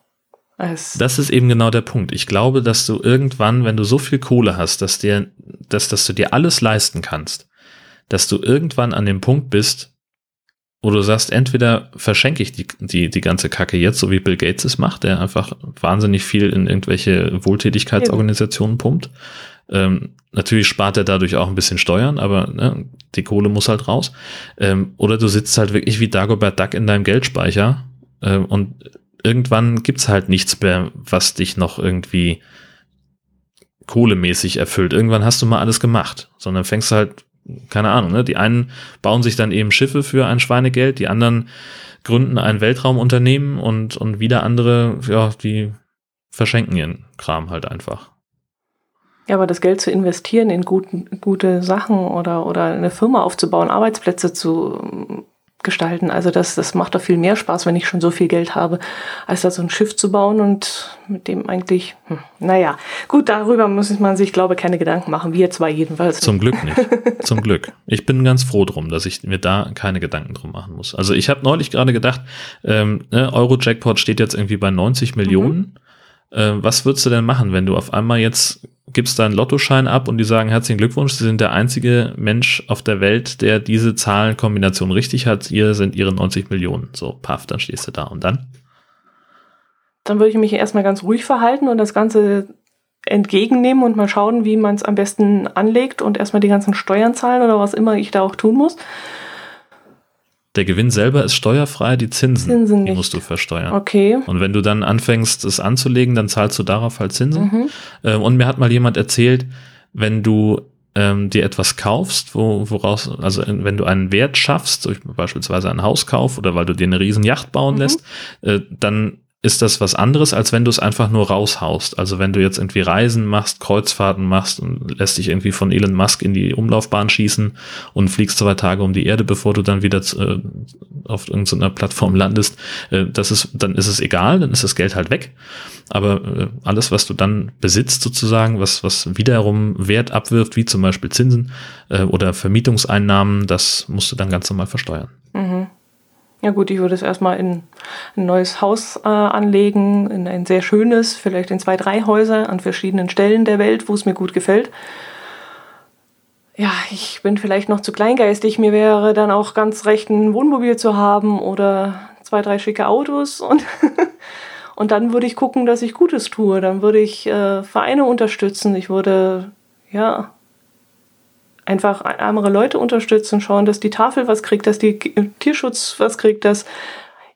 Es, Das ist eben genau der Punkt. Ich glaube, dass du irgendwann, wenn du so viel Kohle hast, dass dir, dass, dass du dir alles leisten kannst, dass du irgendwann an dem Punkt bist, wo du sagst, entweder verschenke ich die, die, die ganze Kacke jetzt, so wie Bill Gates es macht, der einfach wahnsinnig viel in irgendwelche Wohltätigkeitsorganisationen pumpt. Ähm, natürlich spart er dadurch auch ein bisschen Steuern, aber ne, die Kohle muss halt raus. Ähm, oder du sitzt halt wirklich wie Dagobert Duck in deinem Geldspeicher ähm, und irgendwann gibt's halt nichts mehr, was dich noch irgendwie kohlemäßig erfüllt. Irgendwann hast du mal alles gemacht, sondern fängst halt, keine Ahnung, ne? die einen bauen sich dann eben Schiffe für ein Schweinegeld, die anderen gründen ein Weltraumunternehmen und, und wieder andere, ja, die verschenken ihren Kram halt einfach. Ja, aber das Geld zu investieren in guten, gute Sachen oder, oder eine Firma aufzubauen, Arbeitsplätze zu, gestalten. Also das, das macht doch viel mehr Spaß, wenn ich schon so viel Geld habe, als da so ein Schiff zu bauen und mit dem eigentlich, hm, naja, gut, darüber muss man sich, glaube ich, keine Gedanken machen. Wir zwei jedenfalls. Zum Glück nicht. Zum Glück. Ich bin ganz froh drum, dass ich mir da keine Gedanken drum machen muss. Also ich habe neulich gerade gedacht, ähm, ne, Euro-Jackpot steht jetzt irgendwie bei 90 Millionen. Mhm. Äh, was würdest du denn machen, wenn du auf einmal jetzt gibst deinen Lottoschein ab und die sagen herzlichen Glückwunsch, Sie sind der einzige Mensch auf der Welt, der diese Zahlenkombination richtig hat. Hier sind Ihre 90 Millionen. So, paff, dann stehst du da und dann? Dann würde ich mich erstmal ganz ruhig verhalten und das Ganze entgegennehmen und mal schauen, wie man es am besten anlegt und erstmal die ganzen Steuern zahlen oder was immer ich da auch tun muss. Der Gewinn selber ist steuerfrei, die Zinsen, Zinsen die musst du versteuern. Okay. Und wenn du dann anfängst, es anzulegen, dann zahlst du darauf halt Zinsen. Mhm. Ähm, und mir hat mal jemand erzählt, wenn du ähm, dir etwas kaufst, wo, woraus, also wenn du einen Wert schaffst, beispielsweise einen Hauskauf oder weil du dir eine riesen Yacht bauen mhm. lässt, äh, dann ist das was anderes, als wenn du es einfach nur raushaust. Also wenn du jetzt irgendwie Reisen machst, Kreuzfahrten machst und lässt dich irgendwie von Elon Musk in die Umlaufbahn schießen und fliegst zwei Tage um die Erde, bevor du dann wieder äh, auf irgendeiner Plattform landest, äh, das ist, dann ist es egal, dann ist das Geld halt weg. Aber äh, alles, was du dann besitzt sozusagen, was, was wiederum Wert abwirft, wie zum Beispiel Zinsen äh, oder Vermietungseinnahmen, das musst du dann ganz normal versteuern. Mhm. Ja gut, ich würde es erstmal in ein neues Haus äh, anlegen, in ein sehr schönes, vielleicht in zwei, drei Häuser an verschiedenen Stellen der Welt, wo es mir gut gefällt. Ja, ich bin vielleicht noch zu kleingeistig. Mir wäre dann auch ganz recht, ein Wohnmobil zu haben oder zwei, drei schicke Autos und und dann würde ich gucken, dass ich Gutes tue. Dann würde ich äh, Vereine unterstützen. Ich würde ja einfach ärmere Leute unterstützen, schauen, dass die Tafel was kriegt, dass die Tierschutz was kriegt, dass,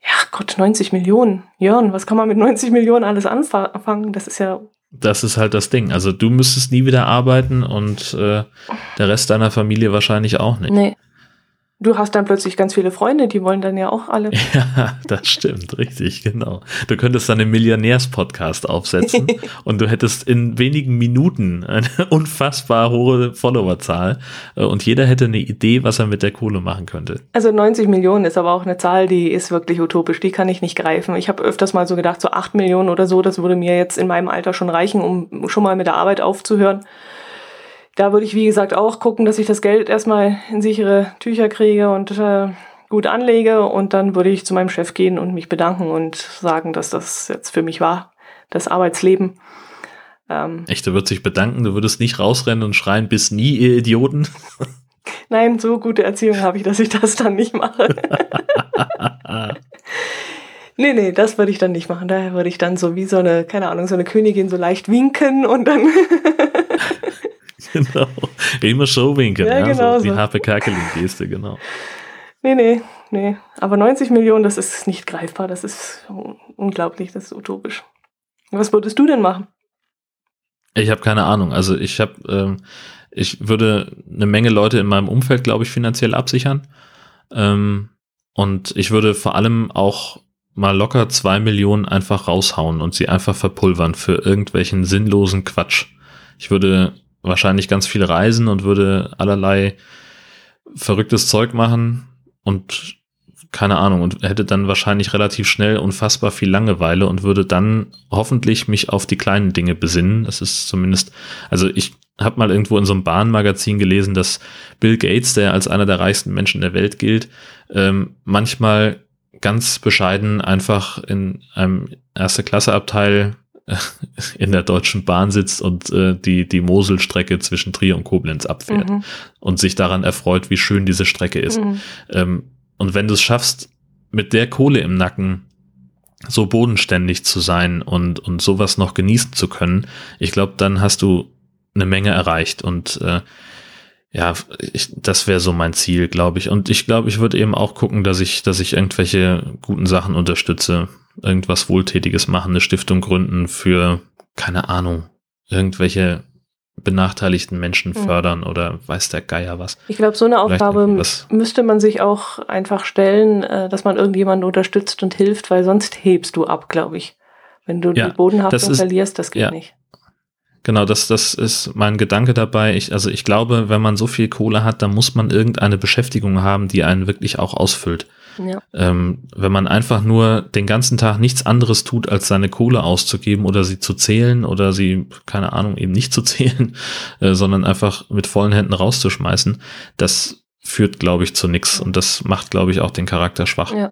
ja Gott, 90 Millionen. Jörn, was kann man mit 90 Millionen alles anfangen? Das ist ja. Das ist halt das Ding. Also du müsstest nie wieder arbeiten und äh, der Rest deiner Familie wahrscheinlich auch nicht. Nee. Du hast dann plötzlich ganz viele Freunde, die wollen dann ja auch alle. Ja, das stimmt, richtig, genau. Du könntest dann einen Millionärs-Podcast aufsetzen und du hättest in wenigen Minuten eine unfassbar hohe Followerzahl äh, und jeder hätte eine Idee, was er mit der Kohle machen könnte. Also 90 Millionen ist aber auch eine Zahl, die ist wirklich utopisch, die kann ich nicht greifen. Ich habe öfters mal so gedacht, so 8 Millionen oder so, das würde mir jetzt in meinem Alter schon reichen, um schon mal mit der Arbeit aufzuhören da würde ich, wie gesagt, auch gucken, dass ich das Geld erstmal in sichere Tücher kriege und äh, gut anlege. Und dann würde ich zu meinem Chef gehen und mich bedanken und sagen, dass das jetzt für mich war, das Arbeitsleben. Ähm, Echt, du würdest dich bedanken, du würdest nicht rausrennen und schreien, bis nie, ihr Idioten. Nein, so gute Erziehung habe ich, dass ich das dann nicht mache. nee, nee, das würde ich dann nicht machen. Da würde ich dann so wie so eine, keine Ahnung, so eine Königin so leicht winken und dann genau. Immer so winken. Ja, ja genau so. Die Harpe Kerkeling-Geste, genau. Nee, nee, nee. Aber 90 Millionen, das ist nicht greifbar. Das ist unglaublich, das ist utopisch. Was würdest du denn machen? Ich habe keine Ahnung. Also ich habe, ähm, ich würde eine Menge Leute in meinem Umfeld, glaube ich, finanziell absichern. Ähm, und ich würde vor allem auch mal locker zwei Millionen einfach raushauen und sie einfach verpulvern für irgendwelchen sinnlosen Quatsch. Ich würde wahrscheinlich ganz viel reisen und würde allerlei verrücktes Zeug machen und keine Ahnung und hätte dann wahrscheinlich relativ schnell unfassbar viel Langeweile und würde dann hoffentlich mich auf die kleinen Dinge besinnen. Das ist zumindest, also ich habe mal irgendwo in so einem Bahnmagazin gelesen, dass Bill Gates, der als einer der reichsten Menschen der Welt gilt, ähm, manchmal ganz bescheiden einfach in einem erste Klasse Abteil in der Deutschen Bahn sitzt und äh, die, die Moselstrecke zwischen Trier und Koblenz abfährt mhm. und sich daran erfreut, wie schön diese Strecke ist. Mhm. Ähm, und wenn du es schaffst, mit der Kohle im Nacken so bodenständig zu sein und, und sowas noch genießen zu können, ich glaube, dann hast du eine Menge erreicht und äh, ja, ich, das wäre so mein Ziel, glaube ich. Und ich glaube, ich würde eben auch gucken, dass ich, dass ich irgendwelche guten Sachen unterstütze irgendwas Wohltätiges machen, eine Stiftung gründen für, keine Ahnung, irgendwelche benachteiligten Menschen hm. fördern mhm. oder weiß der Geier was. Ich glaube, so eine Aufgabe müsste man sich auch einfach stellen, äh, dass man irgendjemanden unterstützt und hilft, weil sonst hebst du ab, glaube ich. Wenn du ja, die Bodenhaftung verlierst, das geht ja. nicht. Genau, das, das ist mein Gedanke dabei. Ich, also ich glaube, wenn man so viel Kohle hat, dann muss man irgendeine Beschäftigung haben, die einen wirklich auch ausfüllt. Ja. Ähm, wenn man einfach nur den ganzen Tag nichts anderes tut, als seine Kohle auszugeben oder sie zu zählen oder sie, keine Ahnung, eben nicht zu zählen, äh, sondern einfach mit vollen Händen rauszuschmeißen, das führt, glaube ich, zu nichts. Und das macht, glaube ich, auch den Charakter schwach. Ja.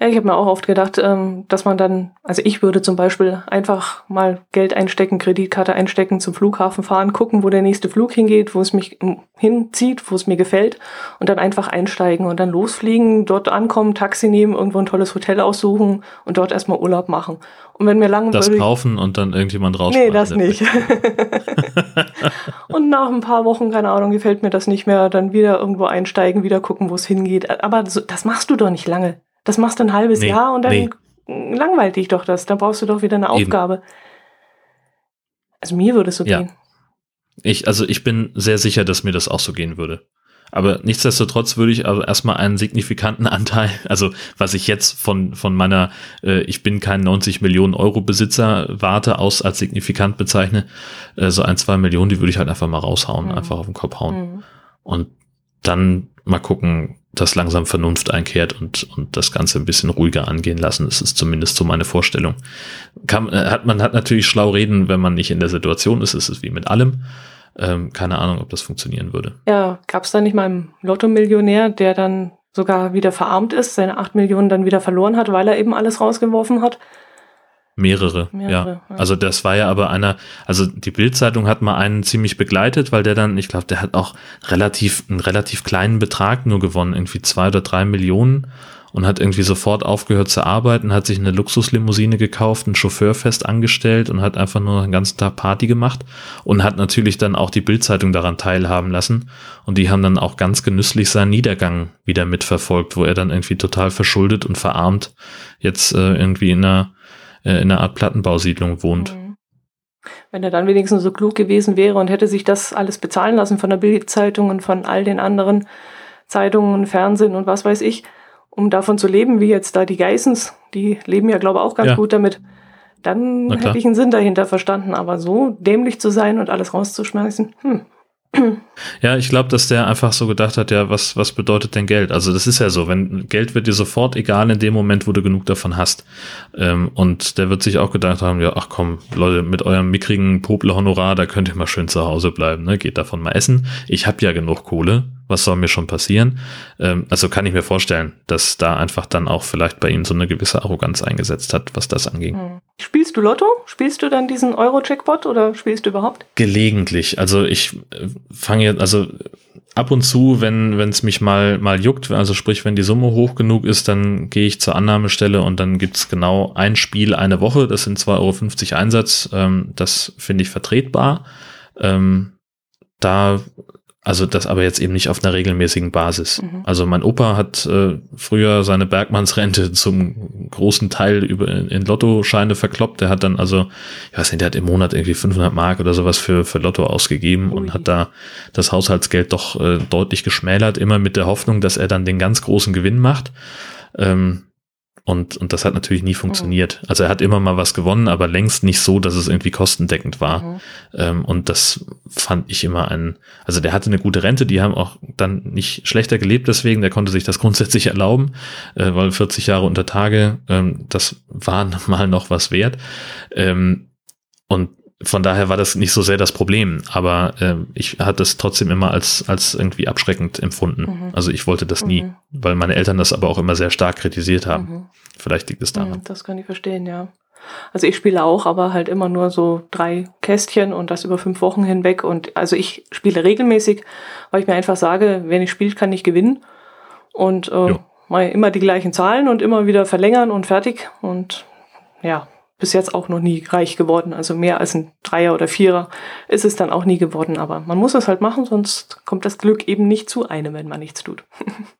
Ja, ich habe mir auch oft gedacht, ähm, dass man dann, also ich würde zum Beispiel einfach mal Geld einstecken, Kreditkarte einstecken, zum Flughafen fahren, gucken, wo der nächste Flug hingeht, wo es mich hinzieht, wo es mir gefällt und dann einfach einsteigen und dann losfliegen, dort ankommen, Taxi nehmen, irgendwo ein tolles Hotel aussuchen und dort erstmal Urlaub machen. Und wenn mir langweilig... Das kaufen und dann irgendjemand raus. Nee, das nicht. und nach ein paar Wochen, keine Ahnung, gefällt mir das nicht mehr, dann wieder irgendwo einsteigen, wieder gucken, wo es hingeht. Aber so, das machst du doch nicht lange. Das machst du ein halbes nee, Jahr und dann nee. langweilt dich doch das. Dann brauchst du doch wieder eine Aufgabe. Eben. Also mir würde es so ja. gehen. Ich, also ich bin sehr sicher, dass mir das auch so gehen würde. Aber nichtsdestotrotz würde ich aber erstmal einen signifikanten Anteil, also was ich jetzt von, von meiner, äh, ich bin kein 90 Millionen Euro Besitzer, warte aus als signifikant bezeichne, äh, so ein, zwei Millionen, die würde ich halt einfach mal raushauen, mhm. einfach auf den Kopf hauen. Mhm. Und dann mal gucken, dass langsam Vernunft einkehrt und, und das Ganze ein bisschen ruhiger angehen lassen. Das ist zumindest so meine Vorstellung. Kann, äh, hat, man hat natürlich schlau reden, wenn man nicht in der Situation ist. Es ist wie mit allem. Ähm, keine Ahnung, ob das funktionieren würde. Ja, gab es da nicht mal einen Lotto-Millionär, der dann sogar wieder verarmt ist, seine acht Millionen dann wieder verloren hat, weil er eben alles rausgeworfen hat? Mehrere, Mehrere ja. ja. Also das war ja aber einer, also die Bildzeitung hat mal einen ziemlich begleitet, weil der dann, ich glaube, der hat auch relativ, einen relativ kleinen Betrag nur gewonnen, irgendwie zwei oder drei Millionen und hat irgendwie sofort aufgehört zu arbeiten, hat sich eine Luxuslimousine gekauft, einen Chauffeur fest angestellt und hat einfach nur den ganzen Tag Party gemacht und hat natürlich dann auch die Bildzeitung daran teilhaben lassen und die haben dann auch ganz genüsslich seinen Niedergang wieder mitverfolgt, wo er dann irgendwie total verschuldet und verarmt jetzt äh, irgendwie in einer äh, in einer Art Plattenbausiedlung wohnt. Mhm. Wenn er dann wenigstens so klug gewesen wäre und hätte sich das alles bezahlen lassen von der Bildzeitung und von all den anderen Zeitungen, Fernsehen und was weiß ich, um davon zu leben, wie jetzt da die Geissens, die leben ja, glaube ich, auch ganz ja. gut damit, dann hätte ich einen Sinn dahinter verstanden. Aber so dämlich zu sein und alles rauszuschmeißen, hm, ja, ich glaube, dass der einfach so gedacht hat, ja, was, was bedeutet denn Geld? Also das ist ja so, wenn Geld wird dir sofort egal in dem Moment, wo du genug davon hast. Ähm, und der wird sich auch gedacht haben, ja, ach komm, Leute, mit eurem mickrigen Popel-Honorar, da könnt ihr mal schön zu Hause bleiben, ne? Geht davon mal essen. Ich habe ja genug Kohle was soll mir schon passieren? Ähm, also kann ich mir vorstellen, dass da einfach dann auch vielleicht bei ihm so eine gewisse Arroganz eingesetzt hat, was das anging. Hm. Spielst du Lotto? Spielst du dann diesen Euro-Jackpot oder spielst du überhaupt? Gelegentlich. Also ich äh, fange jetzt, also ab und zu, wenn es mich mal, mal juckt, also sprich, wenn die Summe hoch genug ist, dann gehe ich zur Annahmestelle und dann gibt's genau ein Spiel eine Woche. Das sind 2,50 Euro Einsatz. Ähm, das finde ich vertretbar. Ähm, da also das aber jetzt eben nicht auf einer regelmäßigen Basis. Mhm. Also mein Opa hat äh, früher seine Bergmannsrente zum großen Teil über in Lottoscheine verkloppt. Der hat dann also, ich weiß nicht, der hat im Monat irgendwie 500 Mark oder sowas für für Lotto ausgegeben Ui. und hat da das Haushaltsgeld doch äh, deutlich geschmälert, immer mit der Hoffnung, dass er dann den ganz großen Gewinn macht. Ähm, und, und das hat natürlich nie funktioniert. Mhm. Also er hat immer mal was gewonnen, aber längst nicht so, dass es irgendwie kostendeckend war. Mhm. Ähm, und das fand ich immer ein, also der hatte eine gute Rente, die haben auch dann nicht schlechter gelebt deswegen, der konnte sich das grundsätzlich erlauben, äh, weil 40 Jahre unter Tage, ähm, das war mal noch was wert. Ähm, und von daher war das nicht so sehr das Problem, aber äh, ich hatte es trotzdem immer als, als irgendwie abschreckend empfunden. Mhm. Also ich wollte das mhm. nie, weil meine Eltern das aber auch immer sehr stark kritisiert haben. Mhm. Vielleicht liegt es daran. das kann ich verstehen, ja. Also ich spiele auch, aber halt immer nur so drei Kästchen und das über fünf Wochen hinweg. Und also ich spiele regelmäßig, weil ich mir einfach sage, wenn ich spiele, kann ich gewinnen. Und äh, immer die gleichen Zahlen und immer wieder verlängern und fertig. Und ja, bis jetzt auch noch nie reich geworden. Also mehr als ein Dreier oder Vierer ist es dann auch nie geworden. Aber man muss es halt machen, sonst kommt das Glück eben nicht zu einem, wenn man nichts tut.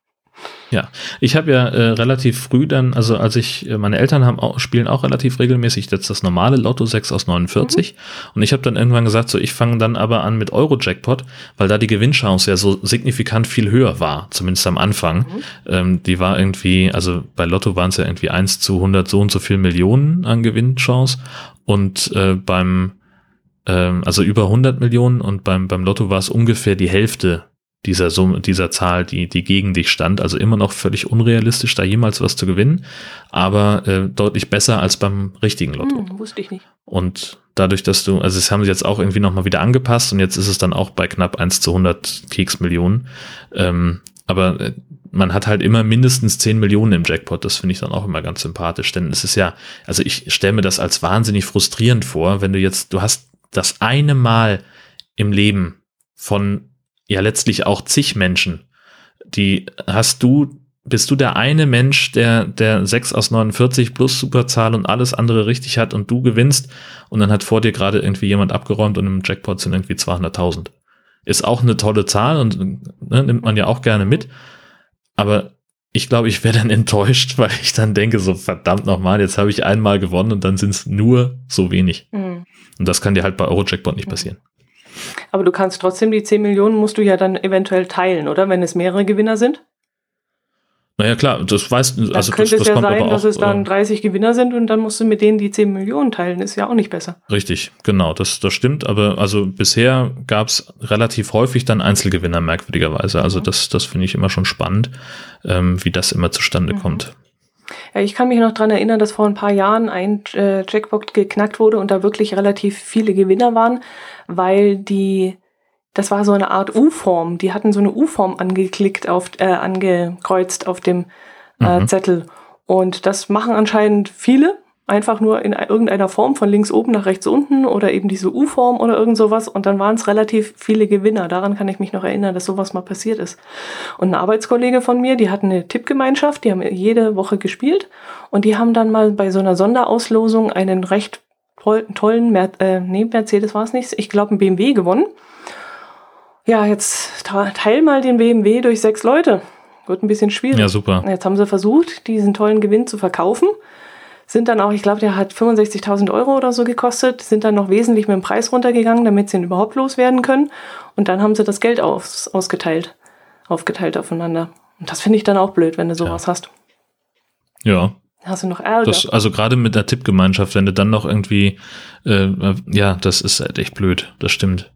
Ja, ich habe ja äh, relativ früh dann, also als ich, äh, meine Eltern haben auch, spielen auch relativ regelmäßig jetzt das normale Lotto 6 aus 49 mhm. und ich habe dann irgendwann gesagt, so ich fange dann aber an mit Euro-Jackpot, weil da die Gewinnchance ja so signifikant viel höher war, zumindest am Anfang. Mhm. Ähm, die war irgendwie, also bei Lotto waren es ja irgendwie 1 zu 100 so und so viel Millionen an Gewinnchance und äh, beim ähm, also über 100 Millionen und beim, beim Lotto war es ungefähr die Hälfte dieser Summe, dieser Zahl, die, die gegen dich stand. Also immer noch völlig unrealistisch, da jemals was zu gewinnen, aber äh, deutlich besser als beim richtigen Lotto. Hm, wusste ich nicht. Und dadurch, dass du, also es haben sie jetzt auch irgendwie nochmal wieder angepasst und jetzt ist es dann auch bei knapp 1 zu 100 Keksmillionen. Ähm, aber äh, man hat halt immer mindestens 10 Millionen im Jackpot. Das finde ich dann auch immer ganz sympathisch, denn es ist ja, also ich stelle mir das als wahnsinnig frustrierend vor, wenn du jetzt, du hast das eine Mal im Leben von ja letztlich auch zig Menschen, die hast du, bist du der eine Mensch, der, der 6 aus 49 plus Superzahl und alles andere richtig hat und du gewinnst und dann hat vor dir gerade irgendwie jemand abgeräumt und im Jackpot sind irgendwie 200.000. Ist auch eine tolle Zahl und ne, nimmt man ja auch gerne mit. Aber ich glaube, ich wäre dann enttäuscht, weil ich dann denke, so verdammt nochmal, jetzt habe ich einmal gewonnen und dann sind es nur so wenig. Mhm. Und das kann dir halt bei Eurojackpot nicht passieren. Aber du kannst trotzdem die 10 Millionen musst du ja dann eventuell teilen, oder? Wenn es mehrere Gewinner sind? Naja, klar, das weiß, also das, könnte das, das es ja sein, dass es dann 30 äh, Gewinner sind und dann musst du mit denen die 10 Millionen teilen, ist ja auch nicht besser. Richtig, genau, das, das stimmt, aber also bisher gab es relativ häufig dann Einzelgewinner, merkwürdigerweise. Also mhm. das, das finde ich immer schon spannend, ähm, wie das immer zustande mhm. kommt. Ja, ich kann mich noch dran erinnern, dass vor ein paar Jahren ein äh, Jackpot geknackt wurde und da wirklich relativ viele Gewinner waren, weil die das war so eine Art U-Form. Die hatten so eine U-Form angeklickt auf, äh, angekreuzt auf dem äh, mhm. Zettel. Und das machen anscheinend viele. Einfach nur in irgendeiner Form von links oben nach rechts unten oder eben diese U-Form oder irgend sowas. Und dann waren es relativ viele Gewinner. Daran kann ich mich noch erinnern, dass sowas mal passiert ist. Und ein Arbeitskollege von mir, die hatten eine Tippgemeinschaft, die haben jede Woche gespielt. Und die haben dann mal bei so einer Sonderauslosung einen recht tollen, Mer äh, nee, Mercedes war es nicht, ich glaube einen BMW gewonnen ja, jetzt teil mal den BMW durch sechs Leute. Wird ein bisschen schwierig. Ja, super. Jetzt haben sie versucht, diesen tollen Gewinn zu verkaufen. Sind dann auch, ich glaube, der hat 65.000 Euro oder so gekostet, sind dann noch wesentlich mit dem Preis runtergegangen, damit sie ihn überhaupt loswerden können. Und dann haben sie das Geld aus, ausgeteilt, aufgeteilt aufeinander. Und das finde ich dann auch blöd, wenn du sowas ja. hast. Ja. Hast du noch Ärger? Das, also gerade mit der Tippgemeinschaft, wenn du dann noch irgendwie, äh, ja, das ist halt echt blöd, das stimmt.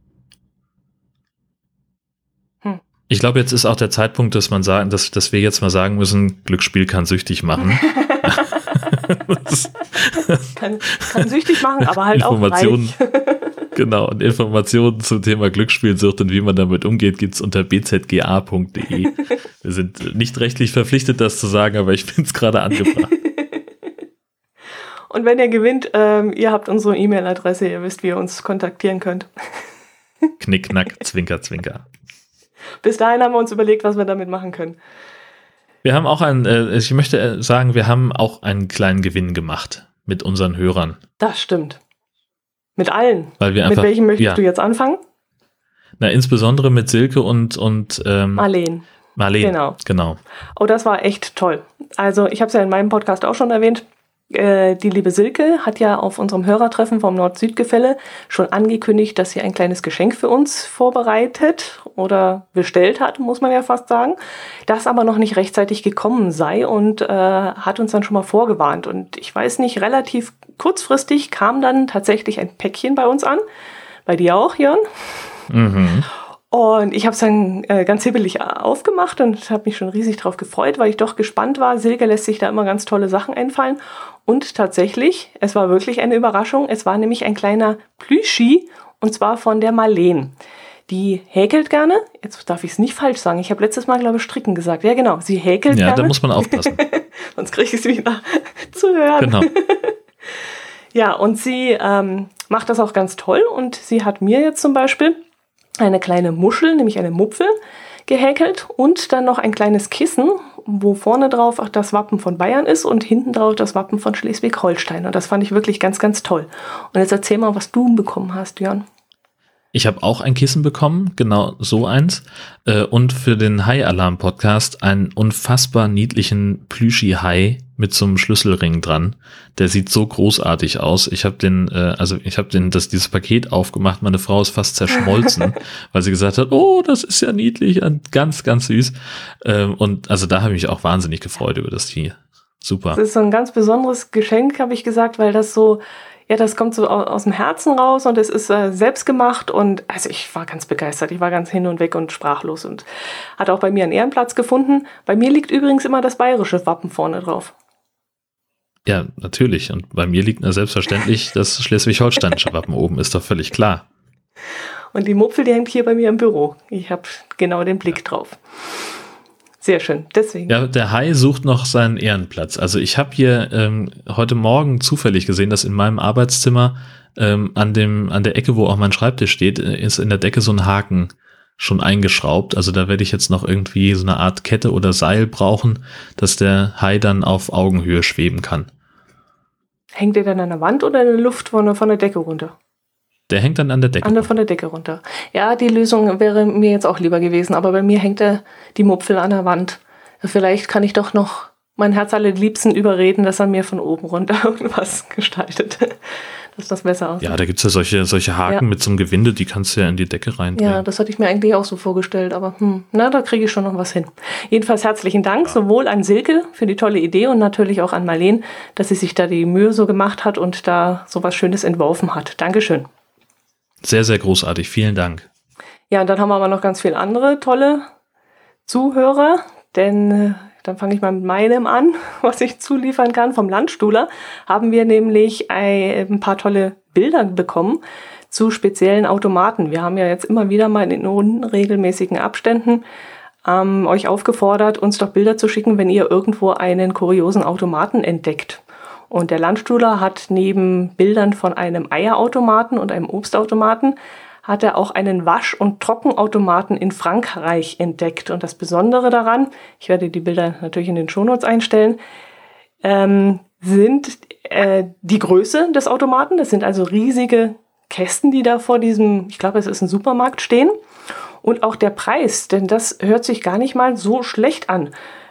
Ich glaube, jetzt ist auch der Zeitpunkt, dass man sagen, dass, dass wir jetzt mal sagen müssen, Glücksspiel kann süchtig machen. kann, kann süchtig machen, aber halt Informationen, auch reich. genau, und Informationen zum Thema Glücksspielsucht und wie man damit umgeht, gibt's unter bzga.de. Wir sind nicht rechtlich verpflichtet, das zu sagen, aber ich finde es gerade angebracht. Und wenn ihr gewinnt, ähm, ihr habt unsere E-Mail-Adresse, ihr wisst, wie ihr uns kontaktieren könnt. Knickknack, Zwinker, Zwinker. Bis dahin haben wir uns überlegt, was wir damit machen können. Wir haben auch einen, äh, ich möchte äh, sagen, wir haben auch einen kleinen Gewinn gemacht mit unseren Hörern. Das stimmt. Mit allen. Weil wir einfach, mit welchem möchtest ja. du jetzt anfangen? Na, insbesondere mit Silke und, und ähm, Marleen. Marleen. Genau. genau. Oh, das war echt toll. Also, ich habe es ja in meinem Podcast auch schon erwähnt. Äh, die liebe Silke hat ja auf unserem Hörertreffen vom Nord-Süd-Gefälle schon angekündigt, dass sie ein kleines Geschenk für uns vorbereitet oder bestellt hat, muss man ja fast sagen, das aber noch nicht rechtzeitig gekommen sei und äh, hat uns dann schon mal vorgewarnt. Und ich weiß nicht, relativ kurzfristig kam dann tatsächlich ein Päckchen bei uns an. Bei dir auch, Jörn? Mhm. Und ich habe es dann äh, ganz hibbelig aufgemacht und habe mich schon riesig darauf gefreut, weil ich doch gespannt war. Silke lässt sich da immer ganz tolle Sachen einfallen. Und tatsächlich, es war wirklich eine Überraschung. Es war nämlich ein kleiner Plüschi und zwar von der Marleen. Die häkelt gerne. Jetzt darf ich es nicht falsch sagen. Ich habe letztes Mal, glaube ich, stricken gesagt. Ja, genau. Sie häkelt ja, gerne. Ja, da muss man aufpassen. Sonst kriege ich es wieder zu hören. Genau. ja, und sie ähm, macht das auch ganz toll. Und sie hat mir jetzt zum Beispiel eine kleine Muschel, nämlich eine Mupfel, gehäkelt und dann noch ein kleines Kissen, wo vorne drauf auch das Wappen von Bayern ist und hinten drauf das Wappen von Schleswig-Holstein. Und das fand ich wirklich ganz, ganz toll. Und jetzt erzähl mal, was du bekommen hast, Jörn. Ich habe auch ein Kissen bekommen, genau so eins. Äh, und für den Hai-Alarm-Podcast einen unfassbar niedlichen Plüschi-Hai mit so einem Schlüsselring dran. Der sieht so großartig aus. Ich habe den, äh, also ich habe den, das dieses Paket aufgemacht. Meine Frau ist fast zerschmolzen, weil sie gesagt hat, oh, das ist ja niedlich und ganz, ganz süß. Ähm, und also da habe ich mich auch wahnsinnig gefreut über das Tier. Super. Das ist so ein ganz besonderes Geschenk, habe ich gesagt, weil das so ja, das kommt so aus dem Herzen raus und es ist äh, selbst gemacht und also ich war ganz begeistert. Ich war ganz hin und weg und sprachlos und hat auch bei mir einen Ehrenplatz gefunden. Bei mir liegt übrigens immer das bayerische Wappen vorne drauf. Ja, natürlich. Und bei mir liegt na selbstverständlich das schleswig-holsteinische Wappen oben, ist doch völlig klar. Und die Mupfel, die hängt hier bei mir im Büro. Ich habe genau den Blick drauf. Sehr schön, deswegen. Ja, der Hai sucht noch seinen Ehrenplatz. Also ich habe hier ähm, heute Morgen zufällig gesehen, dass in meinem Arbeitszimmer ähm, an dem an der Ecke, wo auch mein Schreibtisch steht, äh, ist in der Decke so ein Haken schon eingeschraubt. Also da werde ich jetzt noch irgendwie so eine Art Kette oder Seil brauchen, dass der Hai dann auf Augenhöhe schweben kann. Hängt der dann an der Wand oder in der Luft von, von der Decke runter? Der hängt dann an der Decke. An der, von der Decke runter. Ja, die Lösung wäre mir jetzt auch lieber gewesen, aber bei mir hängt der, die Mupfel an der Wand. Vielleicht kann ich doch noch mein Herz allerliebsten überreden, dass er mir von oben runter irgendwas gestaltet. dass das besser aussieht. Ja, da gibt es ja solche, solche Haken ja. mit so einem Gewinde, die kannst du ja in die Decke rein. Ja, das hatte ich mir eigentlich auch so vorgestellt, aber hm, na, da kriege ich schon noch was hin. Jedenfalls herzlichen Dank sowohl an Silke für die tolle Idee und natürlich auch an Marleen, dass sie sich da die Mühe so gemacht hat und da so was Schönes entworfen hat. Dankeschön. Sehr, sehr großartig. Vielen Dank. Ja, und dann haben wir aber noch ganz viele andere tolle Zuhörer, denn äh, dann fange ich mal mit meinem an, was ich zuliefern kann. Vom Landstuhler haben wir nämlich ein paar tolle Bilder bekommen zu speziellen Automaten. Wir haben ja jetzt immer wieder mal in unregelmäßigen Abständen ähm, euch aufgefordert, uns doch Bilder zu schicken, wenn ihr irgendwo einen kuriosen Automaten entdeckt. Und der Landstuhler hat neben Bildern von einem Eierautomaten und einem Obstautomaten hat er auch einen Wasch- und Trockenautomaten in Frankreich entdeckt. Und das Besondere daran, ich werde die Bilder natürlich in den Shownotes einstellen, ähm, sind äh, die Größe des Automaten. Das sind also riesige Kästen, die da vor diesem, ich glaube, es ist ein Supermarkt stehen. Und auch der Preis, denn das hört sich gar nicht mal so schlecht an.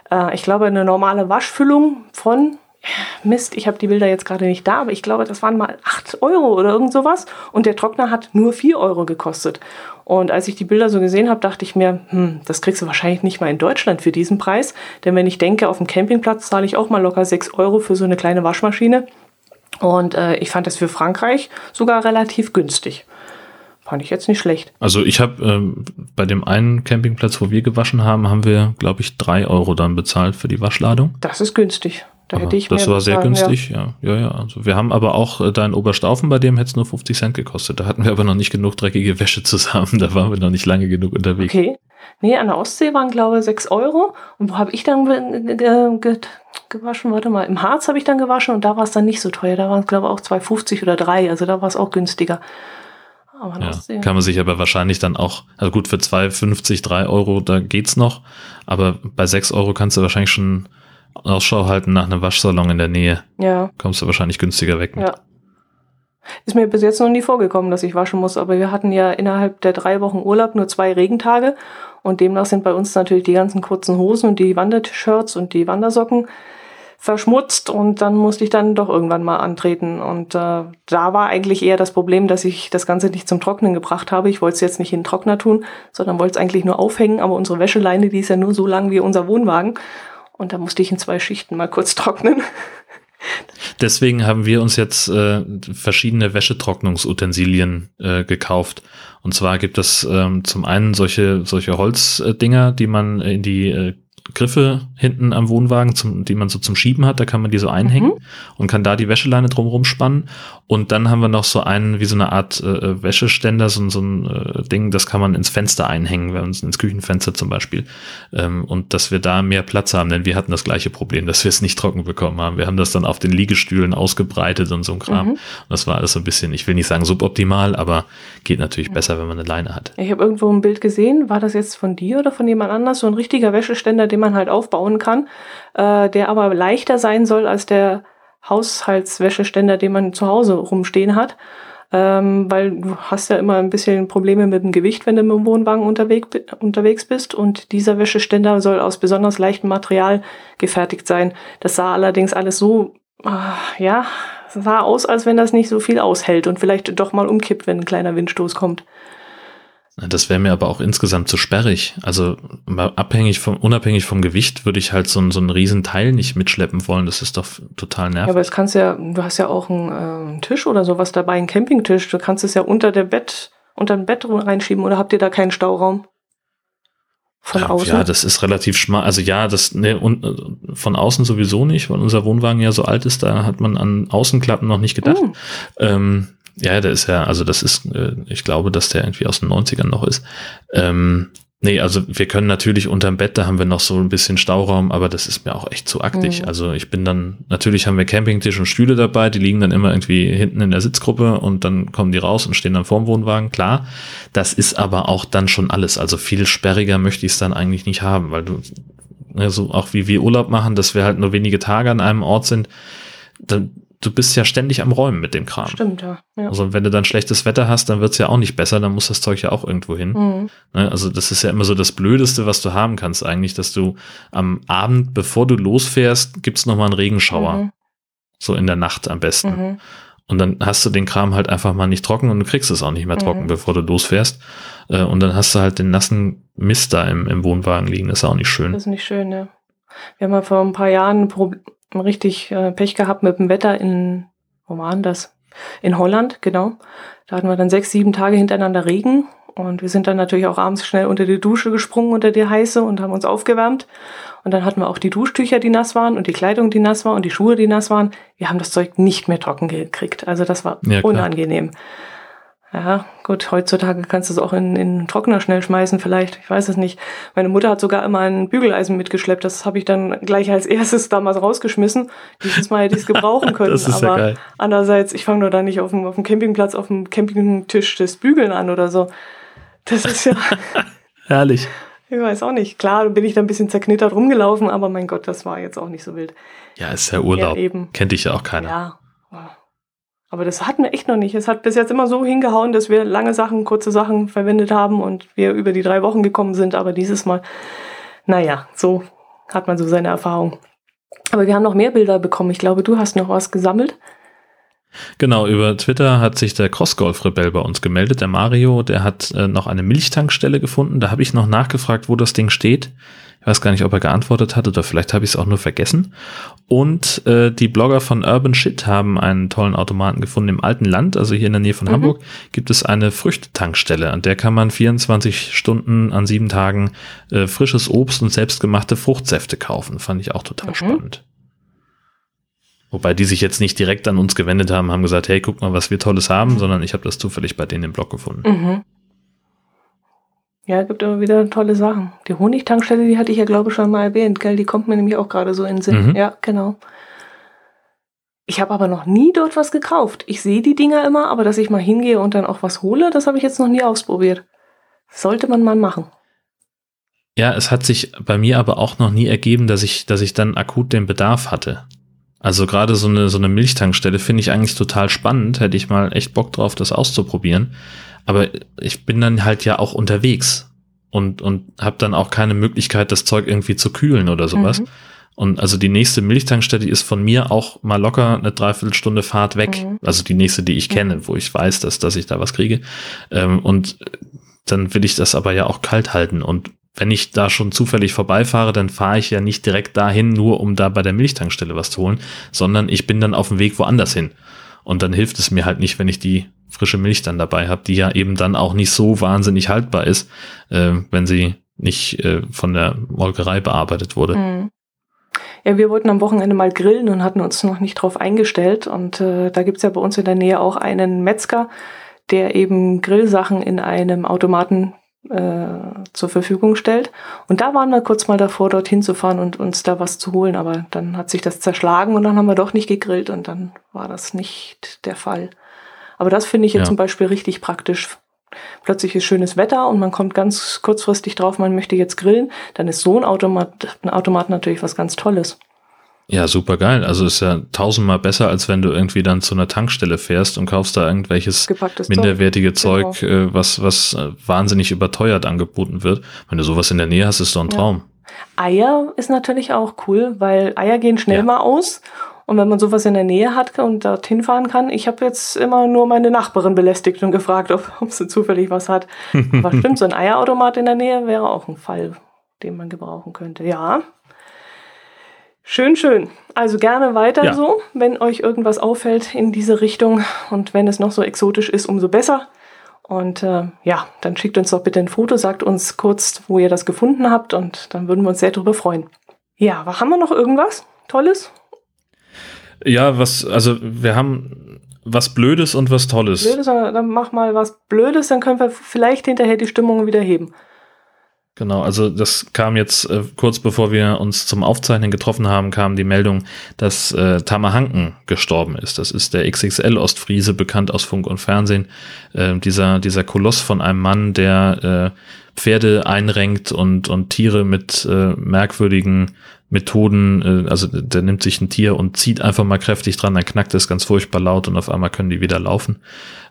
Äh, ich glaube, eine normale Waschfüllung von Mist, ich habe die Bilder jetzt gerade nicht da, aber ich glaube, das waren mal 8 Euro oder irgend sowas. Und der Trockner hat nur 4 Euro gekostet. Und als ich die Bilder so gesehen habe, dachte ich mir, hm, das kriegst du wahrscheinlich nicht mal in Deutschland für diesen Preis. Denn wenn ich denke, auf dem Campingplatz zahle ich auch mal locker 6 Euro für so eine kleine Waschmaschine. Und äh, ich fand das für Frankreich sogar relativ günstig. Fand ich jetzt nicht schlecht. Also ich habe ähm, bei dem einen Campingplatz, wo wir gewaschen haben, haben wir, glaube ich, 3 Euro dann bezahlt für die Waschladung. Das ist günstig. Da hätte ich das war sehr bezahlen, günstig, ja. ja. Ja, ja, Also wir haben aber auch äh, da in Oberstaufen, bei dem hätte es nur 50 Cent gekostet. Da hatten wir aber noch nicht genug dreckige Wäsche zusammen. Da waren wir noch nicht lange genug unterwegs. Okay. Nee, an der Ostsee waren, glaube ich, 6 Euro. Und wo habe ich dann ge ge gewaschen? Warte mal, im Harz habe ich dann gewaschen und da war es dann nicht so teuer. Da waren es, glaube ich, auch 2,50 oder 3. Also da war es auch günstiger. ja, kann man sich aber wahrscheinlich dann auch, also gut, für 2,50, 3 Euro, da geht's noch. Aber bei 6 Euro kannst du wahrscheinlich schon Ausschau halten nach einem Waschsalon in der Nähe. Ja. Kommst du wahrscheinlich günstiger weg. Mit. Ja. Ist mir bis jetzt noch nie vorgekommen, dass ich waschen muss, aber wir hatten ja innerhalb der drei Wochen Urlaub nur zwei Regentage und demnach sind bei uns natürlich die ganzen kurzen Hosen und die Wandershirts und die Wandersocken verschmutzt und dann musste ich dann doch irgendwann mal antreten. Und äh, da war eigentlich eher das Problem, dass ich das Ganze nicht zum Trocknen gebracht habe. Ich wollte es jetzt nicht in den Trockner tun, sondern wollte es eigentlich nur aufhängen, aber unsere Wäscheleine, die ist ja nur so lang wie unser Wohnwagen. Und da musste ich in zwei Schichten mal kurz trocknen. Deswegen haben wir uns jetzt äh, verschiedene Wäschetrocknungsutensilien äh, gekauft. Und zwar gibt es ähm, zum einen solche, solche Holzdinger, die man in die äh, Griffe hinten am Wohnwagen, zum, die man so zum Schieben hat. Da kann man die so einhängen mhm. und kann da die Wäscheleine drumherum spannen. Und dann haben wir noch so einen, wie so eine Art äh, Wäscheständer, so, so ein äh, Ding, das kann man ins Fenster einhängen, wenn uns ins Küchenfenster zum Beispiel. Ähm, und dass wir da mehr Platz haben, denn wir hatten das gleiche Problem, dass wir es nicht trocken bekommen haben. Wir haben das dann auf den Liegestühlen ausgebreitet und so ein Kram. Mhm. Und das war alles so ein bisschen, ich will nicht sagen suboptimal, aber geht natürlich mhm. besser, wenn man eine Leine hat. Ich habe irgendwo ein Bild gesehen. War das jetzt von dir oder von jemand anders? So ein richtiger Wäscheständer, den man halt aufbauen kann, äh, der aber leichter sein soll als der Haushaltswäscheständer, den man zu Hause rumstehen hat. Ähm, weil du hast ja immer ein bisschen Probleme mit dem Gewicht, wenn du mit dem Wohnwagen unterwegs, unterwegs bist. Und dieser Wäscheständer soll aus besonders leichtem Material gefertigt sein. Das sah allerdings alles so, äh, ja, sah aus, als wenn das nicht so viel aushält und vielleicht doch mal umkippt, wenn ein kleiner Windstoß kommt. Das wäre mir aber auch insgesamt zu sperrig. Also abhängig vom, unabhängig vom Gewicht würde ich halt so, so einen riesen Teil nicht mitschleppen wollen. Das ist doch total nervig. Ja, aber es kannst ja, du hast ja auch einen, äh, einen Tisch oder sowas dabei, einen Campingtisch. Du kannst es ja unter der Bett, unter ein Bett reinschieben oder habt ihr da keinen Stauraum? Von ja, außen? Ja, das ist relativ schmal. Also ja, das ne, und, äh, von außen sowieso nicht, weil unser Wohnwagen ja so alt ist, da hat man an Außenklappen noch nicht gedacht. Mm. Ähm, ja, der ist ja, also das ist, äh, ich glaube, dass der irgendwie aus den 90ern noch ist. Ähm, nee, also wir können natürlich unterm Bett, da haben wir noch so ein bisschen Stauraum, aber das ist mir auch echt zu aktig. Mhm. Also ich bin dann, natürlich haben wir Campingtisch und Stühle dabei, die liegen dann immer irgendwie hinten in der Sitzgruppe und dann kommen die raus und stehen dann vorm Wohnwagen, klar. Das ist aber auch dann schon alles. Also viel sperriger möchte ich es dann eigentlich nicht haben, weil du, also auch wie wir Urlaub machen, dass wir halt nur wenige Tage an einem Ort sind, dann du bist ja ständig am Räumen mit dem Kram. Stimmt, ja. Also wenn du dann schlechtes Wetter hast, dann wird's ja auch nicht besser, dann muss das Zeug ja auch irgendwo hin. Mhm. Ne, also das ist ja immer so das Blödeste, was du haben kannst eigentlich, dass du am Abend, bevor du losfährst, gibt's noch mal einen Regenschauer. Mhm. So in der Nacht am besten. Mhm. Und dann hast du den Kram halt einfach mal nicht trocken und du kriegst es auch nicht mehr trocken, mhm. bevor du losfährst. Äh, und dann hast du halt den nassen Mist da im, im Wohnwagen liegen. Das ist auch nicht schön. Das ist nicht schön, ja. Wir haben ja vor ein paar Jahren richtig äh, Pech gehabt mit dem Wetter in, wo waren das? In Holland, genau. Da hatten wir dann sechs, sieben Tage hintereinander Regen. Und wir sind dann natürlich auch abends schnell unter die Dusche gesprungen, unter die heiße und haben uns aufgewärmt. Und dann hatten wir auch die Duschtücher, die nass waren und die Kleidung, die nass war und die Schuhe, die nass waren. Wir haben das Zeug nicht mehr trocken gekriegt. Also das war ja, unangenehm. Ja, gut, heutzutage kannst du es auch in, in den Trockner schnell schmeißen, vielleicht. Ich weiß es nicht. Meine Mutter hat sogar immer ein Bügeleisen mitgeschleppt. Das habe ich dann gleich als erstes damals rausgeschmissen. Dieses Mal hätte ich es gebrauchen können. das ist Aber ja geil. andererseits, ich fange nur da nicht auf dem, auf dem Campingplatz, auf dem Campingtisch das Bügeln an oder so. Das ist ja. Herrlich. Ich weiß auch nicht. Klar, bin ich da ein bisschen zerknittert rumgelaufen, aber mein Gott, das war jetzt auch nicht so wild. Ja, ist ja Urlaub. Ja, eben. Kennt dich ja auch keiner. Ja. Aber das hatten wir echt noch nicht. Es hat bis jetzt immer so hingehauen, dass wir lange Sachen, kurze Sachen verwendet haben und wir über die drei Wochen gekommen sind. Aber dieses Mal, naja, so hat man so seine Erfahrung. Aber wir haben noch mehr Bilder bekommen. Ich glaube, du hast noch was gesammelt. Genau, über Twitter hat sich der Crossgolf-Rebell bei uns gemeldet, der Mario, der hat äh, noch eine Milchtankstelle gefunden. Da habe ich noch nachgefragt, wo das Ding steht. Ich weiß gar nicht, ob er geantwortet hat oder vielleicht habe ich es auch nur vergessen. Und äh, die Blogger von Urban Shit haben einen tollen Automaten gefunden im alten Land, also hier in der Nähe von mhm. Hamburg, gibt es eine Früchtetankstelle, an der kann man 24 Stunden an sieben Tagen äh, frisches Obst und selbstgemachte Fruchtsäfte kaufen. Fand ich auch total mhm. spannend. Wobei die sich jetzt nicht direkt an uns gewendet haben, haben gesagt, hey, guck mal, was wir Tolles haben, sondern ich habe das zufällig bei denen im Blog gefunden. Mhm. Ja, gibt immer wieder tolle Sachen. Die Honigtankstelle, die hatte ich ja, glaube ich, schon mal erwähnt, gell? Die kommt mir nämlich auch gerade so in den Sinn. Mhm. Ja, genau. Ich habe aber noch nie dort was gekauft. Ich sehe die Dinger immer, aber dass ich mal hingehe und dann auch was hole, das habe ich jetzt noch nie ausprobiert. Sollte man mal machen. Ja, es hat sich bei mir aber auch noch nie ergeben, dass ich, dass ich dann akut den Bedarf hatte. Also gerade so eine, so eine Milchtankstelle finde ich eigentlich total spannend. Hätte ich mal echt Bock drauf, das auszuprobieren. Aber ich bin dann halt ja auch unterwegs und, und habe dann auch keine Möglichkeit, das Zeug irgendwie zu kühlen oder sowas. Mhm. Und also die nächste Milchtankstelle ist von mir auch mal locker eine Dreiviertelstunde Fahrt weg. Mhm. Also die nächste, die ich kenne, wo ich weiß, dass, dass ich da was kriege. Ähm, und dann will ich das aber ja auch kalt halten. Und wenn ich da schon zufällig vorbeifahre, dann fahre ich ja nicht direkt dahin, nur um da bei der Milchtankstelle was zu holen, sondern ich bin dann auf dem Weg woanders hin. Und dann hilft es mir halt nicht, wenn ich die frische Milch dann dabei habe, die ja eben dann auch nicht so wahnsinnig haltbar ist, äh, wenn sie nicht äh, von der Molkerei bearbeitet wurde. Mhm. Ja, wir wollten am Wochenende mal grillen und hatten uns noch nicht drauf eingestellt. Und äh, da gibt's ja bei uns in der Nähe auch einen Metzger, der eben Grillsachen in einem Automaten äh, zur Verfügung stellt. Und da waren wir kurz mal davor, dorthin zu fahren und uns da was zu holen. Aber dann hat sich das zerschlagen und dann haben wir doch nicht gegrillt und dann war das nicht der Fall. Aber das finde ich jetzt ja. zum Beispiel richtig praktisch. Plötzlich ist schönes Wetter und man kommt ganz kurzfristig drauf, man möchte jetzt grillen. Dann ist so ein Automat, ein Automat natürlich was ganz Tolles. Ja, super geil. Also ist ja tausendmal besser, als wenn du irgendwie dann zu einer Tankstelle fährst und kaufst da irgendwelches Gepacktes minderwertige Zeug, genau. äh, was, was äh, wahnsinnig überteuert angeboten wird. Wenn du sowas in der Nähe hast, ist doch ein ja. Traum. Eier ist natürlich auch cool, weil Eier gehen schnell ja. mal aus Und wenn man sowas in der Nähe hat und dorthin fahren kann, ich habe jetzt immer nur meine Nachbarin belästigt und gefragt, ob, ob sie zufällig was hat. Aber stimmt, so ein Eierautomat in der Nähe wäre auch ein Fall, den man gebrauchen könnte. Ja. Schön, schön. Also gerne weiter ja. so, wenn euch irgendwas auffällt in diese Richtung und wenn es noch so exotisch ist, umso besser. Und äh, ja, dann schickt uns doch bitte ein Foto, sagt uns kurz, wo ihr das gefunden habt und dann würden wir uns sehr darüber freuen. Ja, haben wir noch irgendwas Tolles? Ja, was, also wir haben was Blödes und was Tolles. Blödes, dann mach mal was Blödes, dann können wir vielleicht hinterher die Stimmung wieder heben. Genau, also das kam jetzt äh, kurz bevor wir uns zum Aufzeichnen getroffen haben, kam die Meldung, dass äh, Tamahanken gestorben ist. Das ist der XXL Ostfriese, bekannt aus Funk und Fernsehen. Äh, dieser, dieser Koloss von einem Mann, der äh, Pferde einrenkt und, und Tiere mit äh, merkwürdigen Methoden, äh, also der nimmt sich ein Tier und zieht einfach mal kräftig dran, dann knackt es ganz furchtbar laut und auf einmal können die wieder laufen.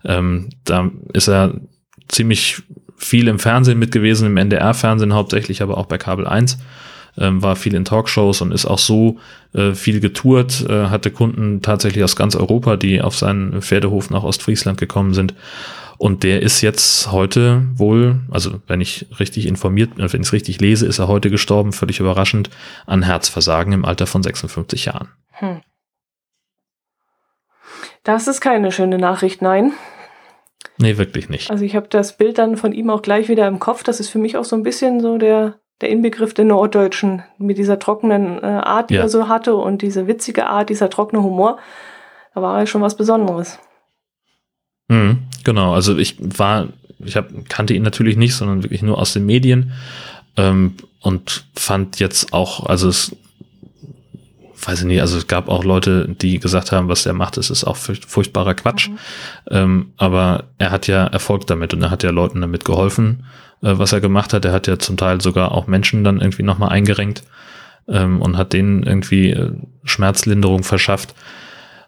Ähm, da ist er ziemlich viel im Fernsehen mit gewesen, im NDR-Fernsehen hauptsächlich, aber auch bei Kabel 1. Ähm, war viel in Talkshows und ist auch so äh, viel getourt, äh, hatte Kunden tatsächlich aus ganz Europa, die auf seinen Pferdehof nach Ostfriesland gekommen sind. Und der ist jetzt heute wohl, also wenn ich richtig informiert, wenn ich es richtig lese, ist er heute gestorben, völlig überraschend, an Herzversagen im Alter von 56 Jahren. Hm. Das ist keine schöne Nachricht, nein. Nee, wirklich nicht. Also ich habe das Bild dann von ihm auch gleich wieder im Kopf. Das ist für mich auch so ein bisschen so der, der Inbegriff der Norddeutschen mit dieser trockenen äh, Art, die ja. er so hatte und diese witzige Art, dieser trockene Humor. Da war er schon was Besonderes. Mhm, genau, also ich war, ich hab, kannte ihn natürlich nicht, sondern wirklich nur aus den Medien ähm, und fand jetzt auch, also es weiß ich nicht, also es gab auch Leute, die gesagt haben, was er macht, das ist auch furchtbarer Quatsch. Mhm. Ähm, aber er hat ja Erfolg damit und er hat ja Leuten damit geholfen, äh, was er gemacht hat. Er hat ja zum Teil sogar auch Menschen dann irgendwie nochmal eingerenkt ähm, und hat denen irgendwie äh, Schmerzlinderung verschafft.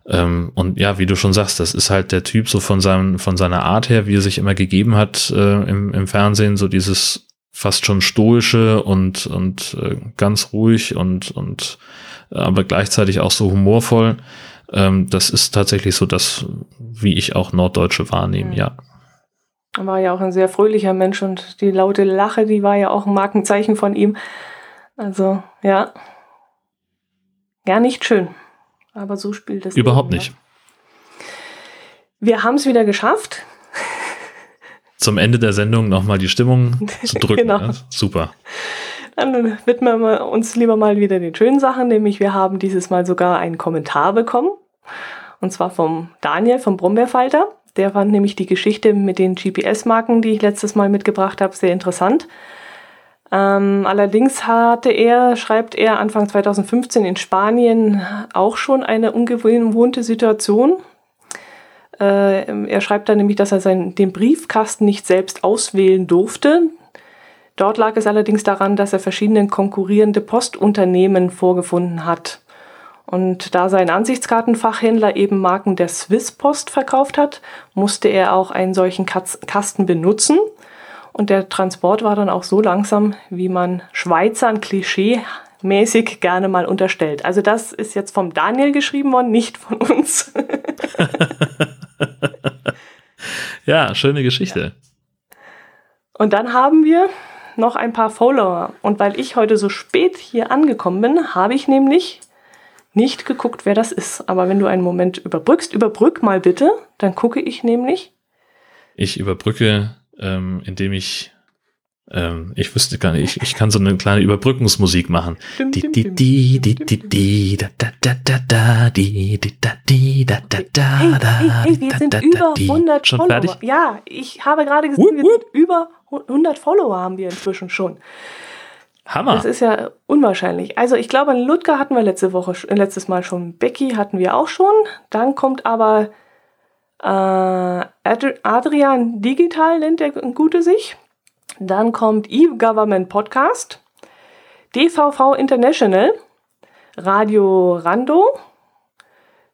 Ähm, und ja, wie du schon sagst, das ist halt der Typ so von seinem, von seiner Art her, wie er sich immer gegeben hat äh, im, im Fernsehen, so dieses fast schon stoische und, und äh, ganz ruhig und, und aber gleichzeitig auch so humorvoll. Ähm, das ist tatsächlich so das, wie ich auch Norddeutsche wahrnehme, mhm. ja. Er war ja auch ein sehr fröhlicher Mensch und die laute Lache, die war ja auch ein Markenzeichen von ihm. Also, ja. Ja, nicht schön. Aber so spielt es. Überhaupt Leben, nicht. Ja. Wir haben es wieder geschafft. Zum Ende der Sendung nochmal die Stimmung zu drücken. genau. ja? Super. Dann widmen wir uns lieber mal wieder den schönen Sachen, nämlich wir haben dieses Mal sogar einen Kommentar bekommen. Und zwar vom Daniel vom Brombeerfalter. Der fand nämlich die Geschichte mit den GPS-Marken, die ich letztes Mal mitgebracht habe, sehr interessant. Ähm, allerdings hatte er, schreibt er, Anfang 2015 in Spanien auch schon eine ungewohnte Situation. Äh, er schreibt dann nämlich, dass er seinen, den Briefkasten nicht selbst auswählen durfte. Dort lag es allerdings daran, dass er verschiedene konkurrierende Postunternehmen vorgefunden hat. Und da sein Ansichtskartenfachhändler eben Marken der Swisspost verkauft hat, musste er auch einen solchen Kasten benutzen. Und der Transport war dann auch so langsam, wie man Schweizern klischee-mäßig gerne mal unterstellt. Also das ist jetzt vom Daniel geschrieben worden, nicht von uns. ja, schöne Geschichte. Ja. Und dann haben wir noch ein paar Follower. Und weil ich heute so spät hier angekommen bin, habe ich nämlich nicht geguckt, wer das ist. Aber wenn du einen Moment überbrückst, überbrück mal bitte, dann gucke ich nämlich. Ich überbrücke, ähm, indem ich ähm, ich wüsste gar nicht, ich, ich kann so eine kleine Überbrückungsmusik machen. Hey, hey, wir sind über 100 Schon Follower. Fertig? Ja, ich habe gerade gesehen, wir sind über 100 Follower haben wir inzwischen schon. Hammer. Das ist ja unwahrscheinlich. Also ich glaube, Ludger hatten wir letzte Woche, letztes Mal schon. Becky hatten wir auch schon. Dann kommt aber äh, Adrian Digital, nennt der Gute sich. Dann kommt E-Government Podcast, DVV International, Radio Rando,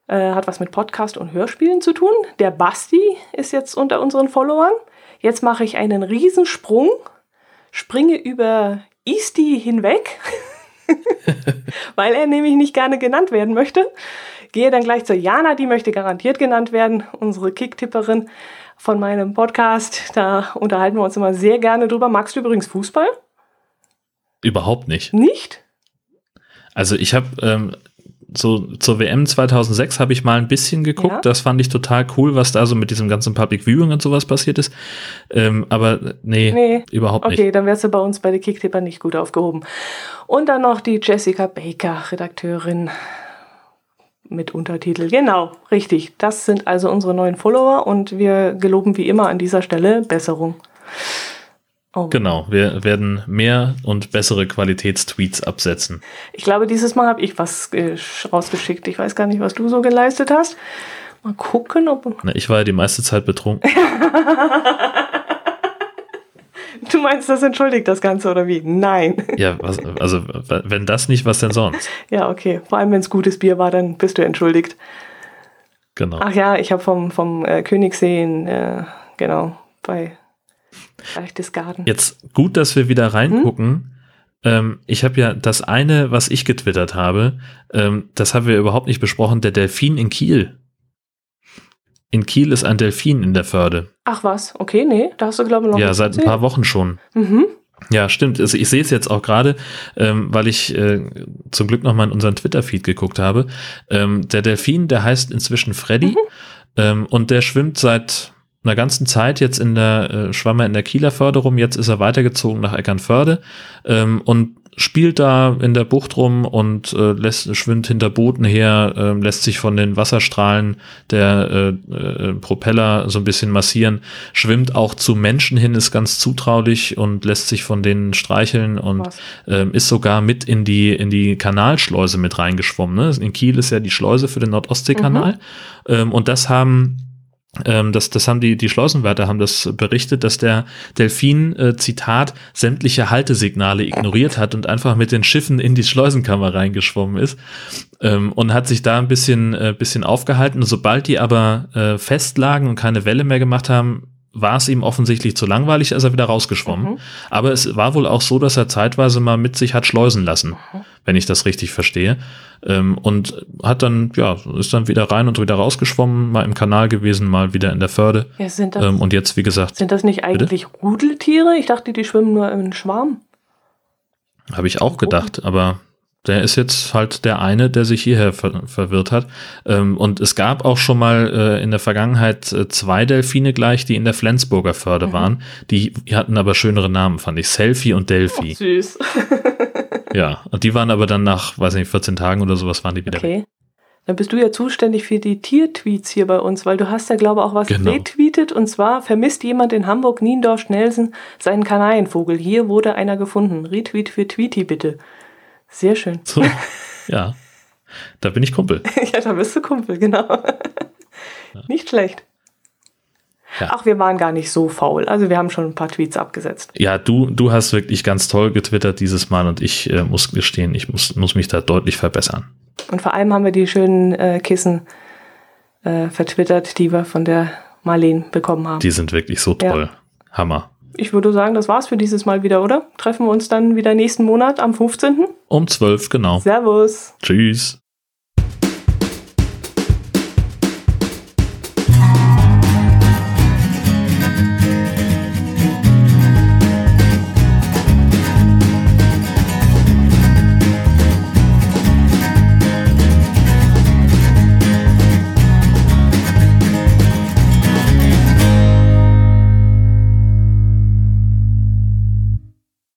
äh, hat was mit Podcast und Hörspielen zu tun. Der Basti ist jetzt unter unseren Followern. Jetzt mache ich einen Riesensprung, springe über Isti hinweg, weil er nämlich nicht gerne genannt werden möchte. gehe dann gleich zur Jana, die möchte garantiert genannt werden, unsere Kicktipperin von meinem Podcast. Da unterhalten wir uns immer sehr gerne drüber. Magst du übrigens Fußball? Überhaupt nicht. Nicht? Also ich habe ähm, so zur WM 2006 habe ich mal ein bisschen geguckt. Ja. Das fand ich total cool, was da so mit diesem ganzen Public Viewing und sowas passiert ist. Ähm, aber nee, nee, überhaupt nicht. Okay, dann wärst du bei uns bei den Kicktipper nicht gut aufgehoben. Und dann noch die Jessica Baker, Redakteurin mit Untertitel. Genau, richtig. Das sind also unsere neuen Follower und wir geloben wie immer an dieser Stelle Besserung. Oh. Genau, wir werden mehr und bessere Qualitätstweets absetzen. Ich glaube, dieses Mal habe ich was äh, rausgeschickt. Ich weiß gar nicht, was du so geleistet hast. Mal gucken, ob. Na, ich war ja die meiste Zeit betrunken. du meinst, das entschuldigt das Ganze oder wie? Nein. Ja, was, also wenn das nicht, was denn sonst? Ja, okay. Vor allem, wenn es gutes Bier war, dann bist du entschuldigt. Genau. Ach ja, ich habe vom, vom äh, Königssee in, äh, genau, bei Berchtesgaden. Jetzt gut, dass wir wieder reingucken. Hm? Ähm, ich habe ja das eine, was ich getwittert habe, ähm, das haben wir überhaupt nicht besprochen, der Delfin in Kiel. In Kiel ist ein Delfin in der Förde. Ach was, okay, nee, da hast du glaube ich noch Ja, seit ein paar Wochen schon. Mhm. Ja, stimmt. Also ich sehe es jetzt auch gerade, ähm, weil ich äh, zum Glück noch mal in unseren Twitter-Feed geguckt habe. Ähm, der Delfin, der heißt inzwischen Freddy mhm. ähm, und der schwimmt seit einer ganzen Zeit jetzt in der, äh, schwamm er in der Kieler Förderung, jetzt ist er weitergezogen nach Eckernförde ähm, und spielt da in der Bucht rum und äh, lässt, schwimmt hinter Booten her, äh, lässt sich von den Wasserstrahlen der äh, äh, Propeller so ein bisschen massieren, schwimmt auch zu Menschen hin, ist ganz zutraulich und lässt sich von denen streicheln und äh, ist sogar mit in die, in die Kanalschleuse mit reingeschwommen. Ne? In Kiel ist ja die Schleuse für den Nordostseekanal mhm. ähm, und das haben ähm, das, das haben die, die Schleusenwärter haben das berichtet, dass der Delfin, äh, Zitat, sämtliche Haltesignale ignoriert hat und einfach mit den Schiffen in die Schleusenkammer reingeschwommen ist ähm, und hat sich da ein bisschen, äh, bisschen aufgehalten. Sobald die aber äh, festlagen und keine Welle mehr gemacht haben, war es ihm offensichtlich zu langweilig, als er wieder rausgeschwommen. Mhm. Aber es war wohl auch so, dass er zeitweise mal mit sich hat schleusen lassen, mhm. wenn ich das richtig verstehe. Ähm, und hat dann, ja, ist dann wieder rein und wieder rausgeschwommen, mal im Kanal gewesen, mal wieder in der Förde. Ja, sind das, ähm, und jetzt, wie gesagt. Sind das nicht eigentlich bitte? Rudeltiere? Ich dachte, die schwimmen nur im Schwarm. Habe ich auch gedacht, aber der ist jetzt halt der eine, der sich hierher ver verwirrt hat. Ähm, und es gab auch schon mal äh, in der Vergangenheit äh, zwei Delfine gleich, die in der Flensburger Förde mhm. waren. Die, hatten aber schönere Namen, fand ich. Selfie und Delphi. Oh, süß. ja, und die waren aber dann nach, weiß nicht, 14 Tagen oder sowas waren die wieder okay. Weg. Dann bist du ja zuständig für die Tiertweets hier bei uns, weil du hast ja, glaube ich, auch was genau. retweetet. Und zwar vermisst jemand in Hamburg Niendorf-Schnelsen seinen Kanarienvogel. Hier wurde einer gefunden. Retweet für Tweety bitte. Sehr schön. So, ja, da bin ich Kumpel. ja, da bist du Kumpel, genau. Ja. Nicht schlecht. Ja. Ach, wir waren gar nicht so faul. Also wir haben schon ein paar Tweets abgesetzt. Ja, du, du hast wirklich ganz toll getwittert dieses Mal und ich äh, muss gestehen, ich muss, muss mich da deutlich verbessern. Und vor allem haben wir die schönen äh, Kissen äh, vertwittert, die wir von der Marleen bekommen haben. Die sind wirklich so toll. Ja. Hammer ich würde sagen, das war's für dieses Mal wieder, oder? Treffen wir uns dann wieder nächsten Monat am 15. Um 12, genau. Servus. Tschüss.